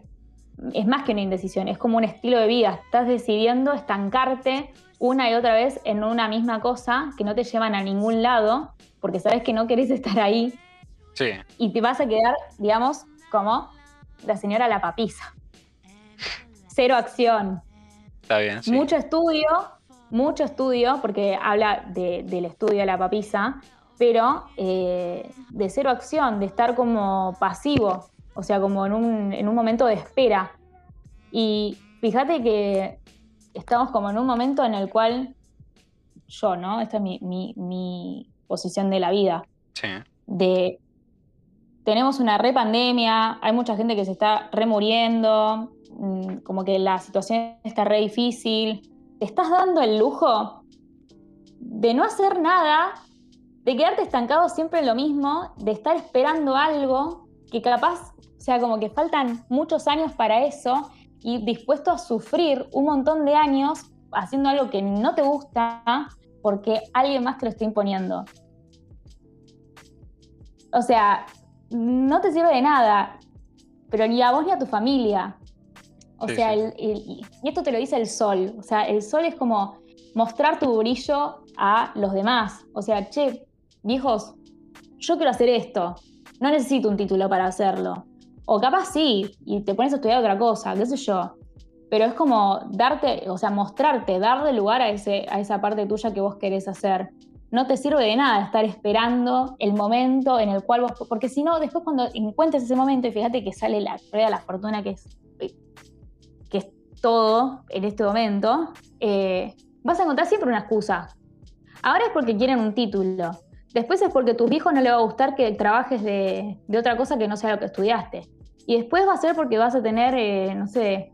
Speaker 3: es más que una indecisión, es como un estilo de vida, estás decidiendo estancarte una y otra vez en una misma cosa que no te llevan a ningún lado, porque sabes que no querés estar ahí
Speaker 4: Sí,
Speaker 3: y te vas a quedar, digamos, como la señora la papisa. Cero acción,
Speaker 4: está bien. Sí.
Speaker 3: mucho estudio, mucho estudio, porque habla de- del estudio de la papisa, pero eh, de cero acción, de estar como pasivo, o sea, como en un, en un momento de espera. Y fíjate que estamos como en un momento en el cual yo, ¿no? Esta es mi, mi- mi posición de la vida
Speaker 4: Sí.
Speaker 3: de tenemos una repandemia, hay mucha gente que se está remuriendo, mm, como que la situación está re difícil. Te estás dando el lujo de no hacer nada, de quedarte estancado siempre en lo mismo, de estar esperando algo que capaz, o sea, como que faltan muchos años para eso y dispuesto a sufrir un montón de años haciendo algo que no te gusta porque alguien más te lo está imponiendo. O sea, no te sirve de nada, pero ni a vos ni a tu familia. O
Speaker 4: Sí,
Speaker 3: sea,
Speaker 4: sí.
Speaker 3: el- el- y esto te lo dice el sol. O sea, el sol es como mostrar tu brillo a los demás. O sea, che, viejos, yo quiero hacer esto. No necesito un título para hacerlo. O capaz sí, y te pones a estudiar otra cosa, qué sé yo. Pero es como darte, o sea, mostrarte, darle lugar a, ese, a esa parte tuya que vos querés hacer no te sirve de nada estar esperando el momento en el cual vos, porque si no, después cuando encuentres ese momento y fíjate que sale la rueda la fortuna, que es, que es todo en este momento, eh, vas a encontrar siempre una excusa. Ahora es porque quieren un título, después es porque a tus hijos no le va a gustar que trabajes de, de otra cosa que no sea lo que estudiaste. Y después va a ser porque vas a tener, eh, no sé,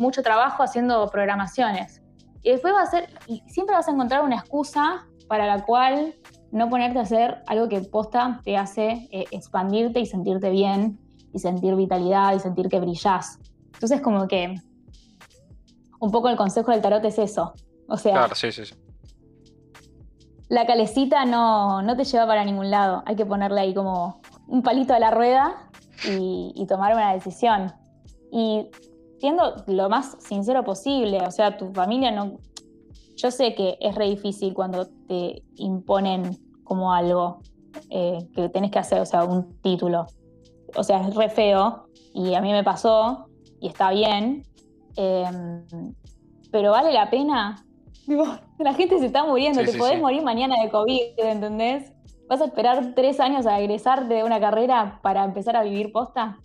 Speaker 3: mucho trabajo haciendo programaciones. Y después va a ser, siempre vas a encontrar una excusa para la cual no ponerte a hacer algo que posta te hace eh, expandirte y sentirte bien y sentir vitalidad y sentir que brillás. Entonces como que un poco el consejo del tarot es eso. O sea,
Speaker 4: Claro, sí, sí, sí.
Speaker 3: la calecita no, no te lleva para ningún lado. Hay que ponerle ahí como un palito a la rueda y, y tomar una decisión. Y siendo lo más sincero posible, o sea, tu familia no... Yo sé que es re difícil cuando te imponen como algo eh, que tenés que hacer, o sea, un título. O sea, es re feo y a mí me pasó y está bien, eh, pero vale la pena. Digo, la gente se está muriendo,
Speaker 4: Sí,
Speaker 3: te
Speaker 4: sí,
Speaker 3: podés
Speaker 4: sí.
Speaker 3: morir mañana de COVID, ¿entendés? ¿Vas a esperar tres años a egresar de una carrera para empezar a vivir posta?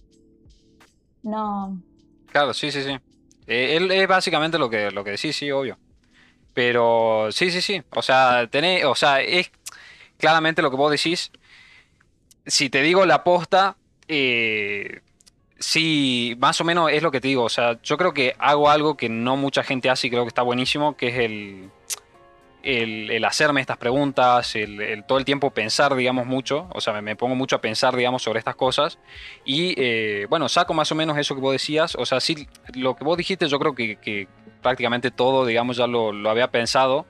Speaker 3: No.
Speaker 4: Claro, sí, sí, sí. Eh, él es básicamente lo que, lo que decís, sí, obvio. Pero sí, sí, sí. O sea, tenés, o sea, es claramente lo que vos decís. Si te digo la posta, eh, sí, más o menos es lo que te digo. O sea, yo creo que hago algo que no mucha gente hace y creo que está buenísimo, que es el, el, hacerme estas preguntas, el, todo el tiempo pensar, digamos, mucho. O sea, me, pongo mucho a pensar, digamos, sobre estas cosas. Y eh, bueno, saco más o menos eso que vos decías. O sea, sí, lo que vos dijiste, yo creo que, que prácticamente todo, digamos, ya lo, lo había pensado.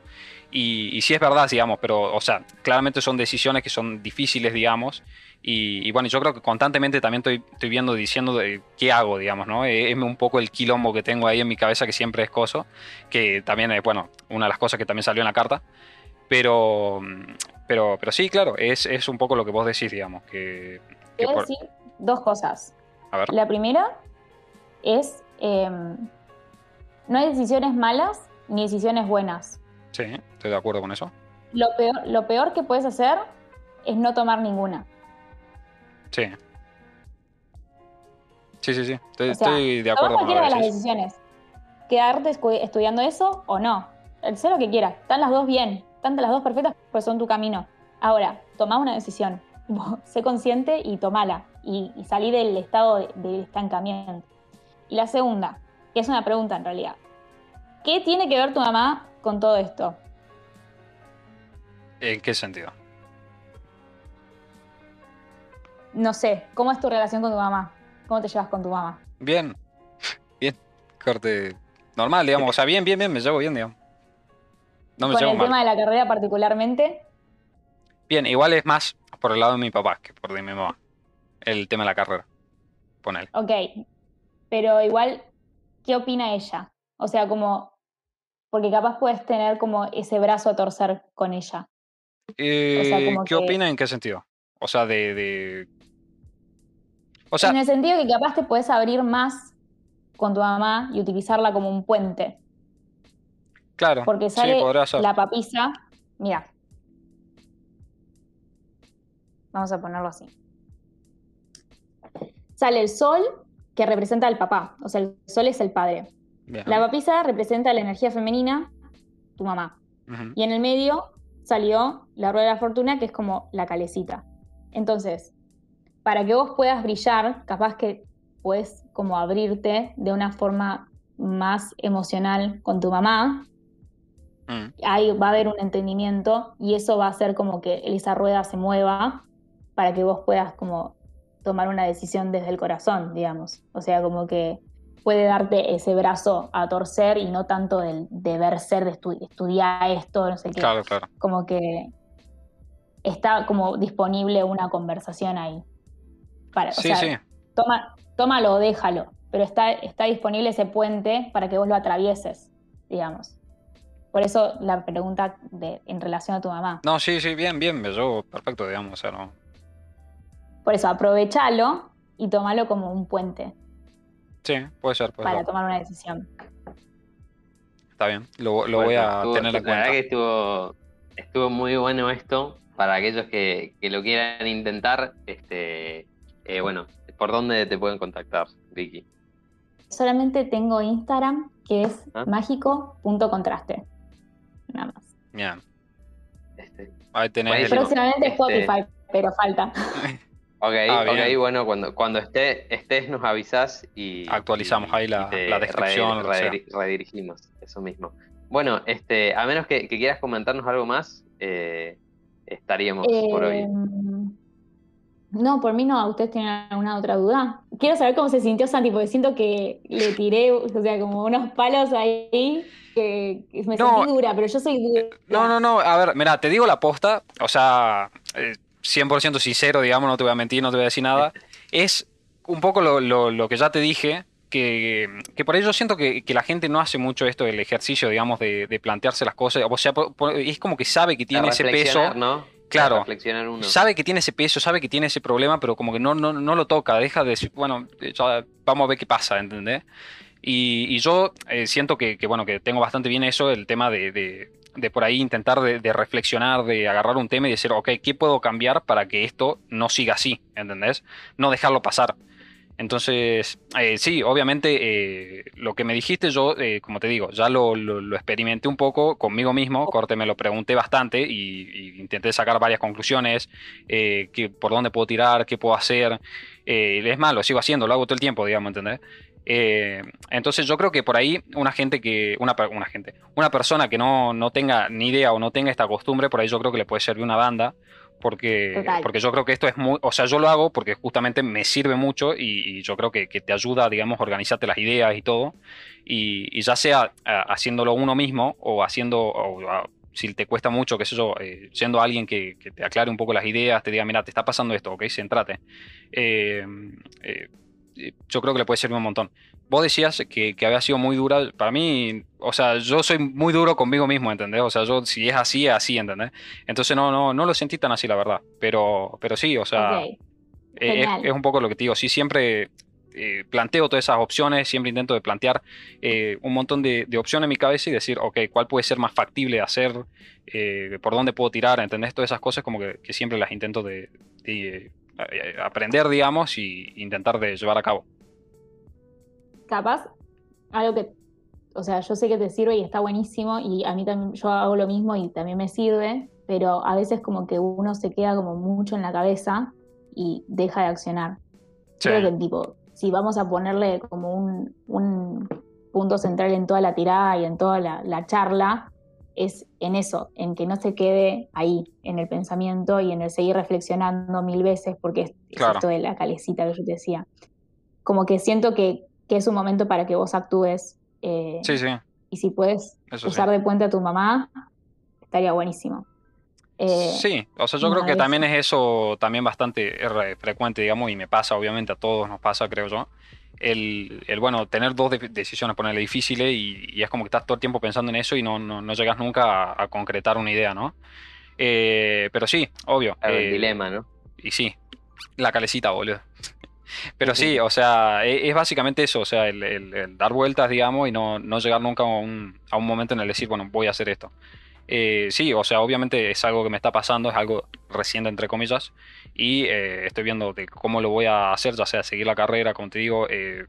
Speaker 4: Y, y sí es verdad, digamos, pero, o sea, claramente son decisiones que son difíciles, digamos. Y, y bueno, yo creo que constantemente también estoy, estoy viendo, diciendo de qué hago, digamos, ¿no? Es un poco el quilombo que tengo ahí en mi cabeza que siempre es coso, que también es, bueno, una de las cosas que también salió en la carta. Pero, pero, pero sí, claro, es, es un poco lo que vos decís, digamos, que... Que
Speaker 3: a
Speaker 4: por-
Speaker 3: decir dos cosas.
Speaker 4: A ver.
Speaker 3: La primera es, eh, no hay decisiones malas ni decisiones buenas.
Speaker 4: Sí, estoy de acuerdo con eso.
Speaker 3: Lo peor, lo peor que puedes hacer es no tomar ninguna.
Speaker 4: Sí, Sí, sí, sí. Estoy,
Speaker 3: O sea,
Speaker 4: estoy de acuerdo con
Speaker 3: cualquiera de las decisiones. Quedarte estudiando eso o no. Sé lo que quieras. Están las dos bien. Están las dos perfectas, pues son tu camino. Ahora, toma una decisión. sé consciente y tomala. Y, y salí del estado de, de estancamiento. Y la segunda, que es una pregunta en realidad. ¿Qué tiene que ver tu mamá con todo esto?
Speaker 4: ¿En qué sentido?
Speaker 3: No sé, ¿cómo es tu relación con tu mamá? ¿Cómo te llevas con tu mamá?
Speaker 4: Bien. Bien. Corte normal, digamos. O sea, bien, bien, bien, me llevo bien, digamos. No me
Speaker 3: con
Speaker 4: llevo
Speaker 3: el
Speaker 4: mal.
Speaker 3: tema de la carrera particularmente,
Speaker 4: Bien, igual es más por el lado de mi papá que por de mi mamá. El tema de la carrera. Ponele.
Speaker 3: ok. Pero igual, ¿qué opina ella? O sea, como, porque capaz puedes tener como ese brazo a torcer con ella.
Speaker 4: Eh,
Speaker 3: como
Speaker 4: ¿Qué
Speaker 3: que-
Speaker 4: opina en qué sentido? O sea, de. de- O sea,
Speaker 3: en el sentido que capaz te puedes abrir más con tu mamá y utilizarla como un puente.
Speaker 4: claro.
Speaker 3: Porque sale la papisa. Mira. Vamos a ponerlo así. Sale el sol, que representa al papá. O sea, el sol es el padre.
Speaker 4: Bien.
Speaker 3: La papisa representa la energía femenina, tu mamá. Y en el medio salió la rueda de la fortuna, que es como la calecita. Entonces, para que vos puedas brillar, capaz que puedes como abrirte de una forma más emocional con tu mamá,
Speaker 4: Mm,
Speaker 3: ahí va a haber un entendimiento y eso va a hacer como que esa rueda se mueva para que vos puedas como tomar una decisión desde el corazón, digamos. O sea, como que puede darte ese brazo a torcer y no tanto del deber ser de estu- estudiar esto, no sé qué.
Speaker 4: Claro, claro.
Speaker 3: Como que está como disponible una conversación ahí. Para, o
Speaker 4: Sí,
Speaker 3: sea,
Speaker 4: sí.
Speaker 3: toma, tómalo o déjalo, pero está, está disponible ese puente para que vos lo atravieses, digamos. Por eso la pregunta de, en relación a tu mamá.
Speaker 4: No, sí, sí, bien, bien, llevo perfecto, digamos. O sea, no.
Speaker 3: Por eso aprovechalo y tómalo como un puente
Speaker 4: Sí, puede ser, puede
Speaker 3: para
Speaker 4: ser.
Speaker 3: tomar una decisión.
Speaker 4: Está bien. Lo, lo voy a
Speaker 2: estuvo-
Speaker 4: tener en
Speaker 2: La
Speaker 4: cuenta.
Speaker 2: verdad que estuvo, estuvo muy bueno esto para aquellos que, que lo quieran intentar. Este, eh, bueno, ¿por dónde te pueden contactar, Vicky?
Speaker 3: Solamente tengo Instagram que es
Speaker 2: Ah.
Speaker 3: mágico.contraste. Nada más.
Speaker 4: Bien.
Speaker 2: Este,
Speaker 4: Ahí tenés el-.
Speaker 3: Próximamente
Speaker 2: Este-
Speaker 3: Spotify, pero falta.
Speaker 2: ok,
Speaker 4: Ah,
Speaker 2: ok,
Speaker 4: bien.
Speaker 2: bueno, cuando, cuando esté, estés nos avisas y
Speaker 4: Actualizamos
Speaker 2: y-
Speaker 4: ahí la- la descripción,
Speaker 2: redir- redir- redirigimos, eso mismo. Bueno, este, a menos que, que quieras comentarnos algo más, eh, estaríamos por hoy.
Speaker 3: Eh, No, por mí no. ¿Ustedes tienen alguna otra duda? Quiero saber cómo se sintió Santi, porque siento que le tiré, o sea, como unos palos ahí, que me
Speaker 4: No,
Speaker 3: sentí dura, pero yo soy dura.
Speaker 4: No, no, no. A ver, mira, te digo la posta. O sea, eh, 100% sincero, digamos, no te voy a mentir, no te voy a decir nada. Es un poco lo, lo- lo que ya te dije. Que, que por ahí yo siento que, que la gente no hace mucho esto del ejercicio, digamos, de, de plantearse las cosas. O sea, por- por- es como que sabe que tiene ese peso. Claro.
Speaker 2: Reflexionar uno.
Speaker 4: Sabe que tiene ese peso, sabe que tiene ese problema, pero como que no, no, no lo toca, deja de decir, bueno, ya vamos a ver qué pasa, ¿entendés? Y, y yo eh, siento que, que, bueno, que tengo bastante bien eso, el tema de, de- de por ahí intentar de, de reflexionar, de agarrar un tema y decir, ok, ¿qué puedo cambiar para que esto no siga así? ¿Entendés? No dejarlo pasar. Entonces, eh, sí, obviamente eh, lo que me dijiste yo, eh, como te digo, ya lo, lo- lo experimenté un poco conmigo mismo, corte, me lo pregunté bastante y, y intenté sacar varias conclusiones, eh, que, por dónde puedo tirar, qué puedo hacer. Eh, es malo, lo sigo haciendo, lo hago todo el tiempo, digamos, ¿entendés? Eh, entonces yo creo que por ahí una gente que, una, una gente, una persona que no, no tenga ni idea o no tenga esta costumbre, por ahí yo creo que le puede servir una banda, porque,
Speaker 3: Total.
Speaker 4: porque yo creo que esto es muy, o sea, yo lo hago porque justamente me sirve mucho y, y yo creo que, que te ayuda, digamos, a organizarte las ideas y todo, y, y ya sea ah, haciéndolo uno mismo o haciendo, o, ah, si te cuesta mucho, qué sé yo, eh, siendo alguien que, que te aclare un poco las ideas, te diga, mira, te está pasando esto, ok, centrate. Eh, eh, yo creo que le puede servir un montón. Vos decías que, que había sido muy dura. Para mí, o sea, yo soy muy duro conmigo mismo, ¿entendés? O sea, yo si es así, es así, ¿entendés? Entonces no, no, no lo sentí tan así, la verdad. Pero, pero sí, o sea, eh, es, un poco lo que te digo. Sí, siempre eh, planteo todas esas opciones, siempre intento de plantear eh, un montón de, de opciones en mi cabeza y decir, ok, ¿cuál puede ser más factible de hacer? ¿Por dónde puedo tirar? ¿Entendés? Todas esas cosas como que, que siempre las intento de, de, aprender, digamos, y intentar de llevar a cabo.
Speaker 3: Capaz algo que, o sea, yo sé que te sirve y está buenísimo y a mí también, yo hago lo mismo y también me sirve, pero a veces como que uno se queda como mucho en la cabeza y deja de accionar.
Speaker 4: Sí.
Speaker 3: Creo que tipo, si vamos a ponerle como un, un punto central en toda la tirada y en toda la, la charla, es en eso, en que no se quede ahí, en el pensamiento y en el seguir reflexionando mil veces, porque es,
Speaker 4: Claro.
Speaker 3: esto de la calecita que yo te decía. Como que siento que, que es un momento para que vos actúes eh,
Speaker 4: Sí, sí,
Speaker 3: y si puedes
Speaker 4: eso sí.
Speaker 3: usar de puente a tu mamá, estaría buenísimo. Eh,
Speaker 4: Sí, o sea, yo creo que también es eso también bastante re- frecuente, digamos, y me pasa, obviamente, a todos nos pasa, creo yo. El, el, bueno, tener dos de- decisiones, ponerle difíciles, y, y es como que estás todo el tiempo pensando en eso y no, no, no llegas nunca a, a concretar una idea, ¿no? Eh, pero sí, obvio.
Speaker 2: Claro, el
Speaker 4: eh,
Speaker 2: dilema, ¿no?
Speaker 4: y sí, la calecita, boludo. Pero sí, o sea, e- es, básicamente eso, o sea, el, el- el dar vueltas, digamos, y no, no llegar nunca a un, a un momento en el decir, bueno, voy a hacer esto. Eh, sí, o sea, obviamente es algo que me está pasando, es algo reciente, entre comillas, y eh, estoy viendo de cómo lo voy a hacer, ya sea seguir la carrera, como te digo, eh,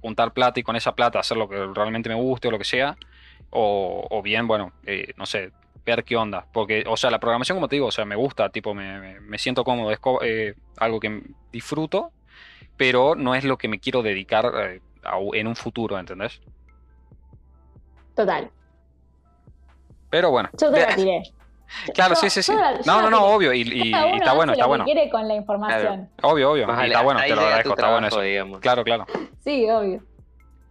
Speaker 4: juntar plata y con esa plata hacer lo que realmente me guste o lo que sea, o, o bien, bueno, eh, no sé, ver qué onda, porque, o sea, la programación, como te digo, o sea, me gusta, tipo, me, me- siento cómodo, es eh, algo que disfruto, pero no es lo que me quiero dedicar eh, a- en un futuro, ¿entendés?
Speaker 3: Total.
Speaker 4: Pero bueno.
Speaker 3: Yo te la tiré.
Speaker 4: Claro,
Speaker 3: Yo-
Speaker 4: sí, sí, sí.
Speaker 3: la-
Speaker 4: No, no, no, obvio. Y, y- y está bueno, está bueno.
Speaker 3: quiere con la información.
Speaker 4: Obvio, obvio. Y está bueno, te
Speaker 2: ahí
Speaker 4: lo agradezco, está bueno eso.
Speaker 2: digamos.
Speaker 4: Claro, claro.
Speaker 3: Sí, obvio.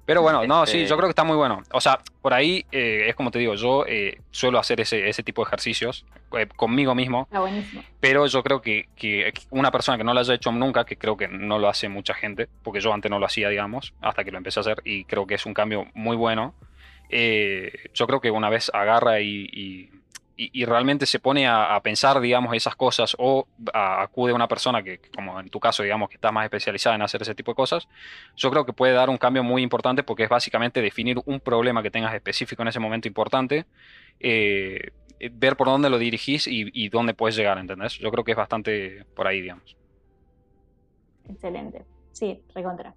Speaker 4: Pero bueno, no, sí,
Speaker 2: Este-
Speaker 4: yo creo que está muy bueno. O sea, por ahí eh, es como te digo, yo eh, suelo hacer ese, ese tipo de ejercicios eh, conmigo mismo,
Speaker 3: Está buenísimo.
Speaker 4: pero yo creo que, que una persona que no lo haya hecho nunca, que creo que no lo hace mucha gente, porque yo antes no lo hacía, digamos, hasta que lo empecé a hacer, y creo que es un cambio muy bueno, eh, yo creo que una vez agarra y, y- y- y realmente se pone a, a pensar, digamos, esas cosas, o a- acude a una persona que, como en tu caso, digamos, que está más especializada en hacer ese tipo de cosas, yo creo que puede dar un cambio muy importante porque es básicamente definir un problema que tengas específico en ese momento importante, eh, eh, ver por dónde lo dirigís y, y dónde puedes llegar, ¿entendés? Yo creo que es bastante por ahí, digamos.
Speaker 3: Excelente. Sí, recontra.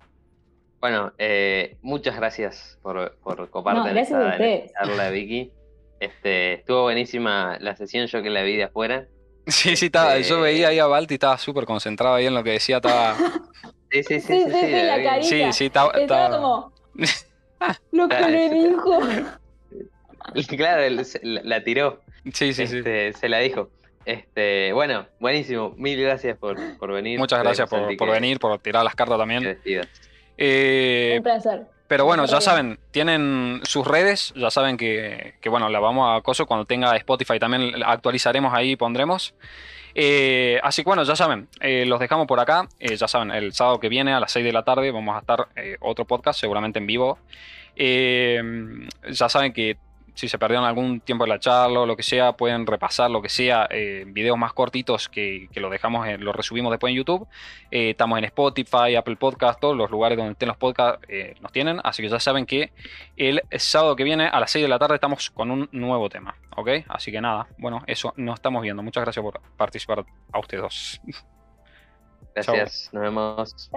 Speaker 2: Bueno, eh, muchas gracias por, por coparte
Speaker 3: No, a
Speaker 2: esta, en esta
Speaker 3: ustedes.
Speaker 2: charla, Vicky. Este, estuvo buenísima la sesión, yo que la vi de afuera.
Speaker 4: Sí, sí, estaba,
Speaker 2: Este-
Speaker 4: yo veía ahí a Balti, estaba súper concentrado ahí en lo que decía, estaba...
Speaker 2: Sí, sí, sí,
Speaker 3: Sí,
Speaker 2: sí,
Speaker 3: sí, sí, la carita.
Speaker 4: Sí, sí, estaba...
Speaker 3: Como. Lo que
Speaker 2: Claro,
Speaker 3: le dijo.
Speaker 2: Claro, la, tiró,
Speaker 4: Sí, sí, sí.
Speaker 2: este, se la dijo. Este, bueno, buenísimo. Mil gracias por, por venir.
Speaker 4: Muchas gracias por, por venir, por tirar las cartas también. Eh,
Speaker 3: Un placer.
Speaker 4: Pero bueno, ya saben, tienen sus redes, ya saben que, que, bueno, la vamos a acoso cuando tenga Spotify también la actualizaremos ahí y pondremos. Eh, así que bueno, ya saben, eh, los dejamos por acá. Eh, ya saben, el sábado que viene a las 6 de la tarde vamos a estar otro podcast, seguramente en vivo. Ya saben que si se perdieron algún tiempo de la charla o lo que sea, pueden repasar lo que sea, eh, videos más cortitos que, que lo dejamos, en- lo resubimos después en YouTube. Eh, estamos en Spotify, Apple Podcast, todos los lugares donde estén los podcasts eh, nos tienen. Así que ya saben que el sábado que viene a las 6 de la tarde estamos con un nuevo tema. ¿Ok? Así que nada, bueno, eso nos estamos viendo. Muchas gracias por participar a ustedes dos.
Speaker 2: Gracias, nos vemos.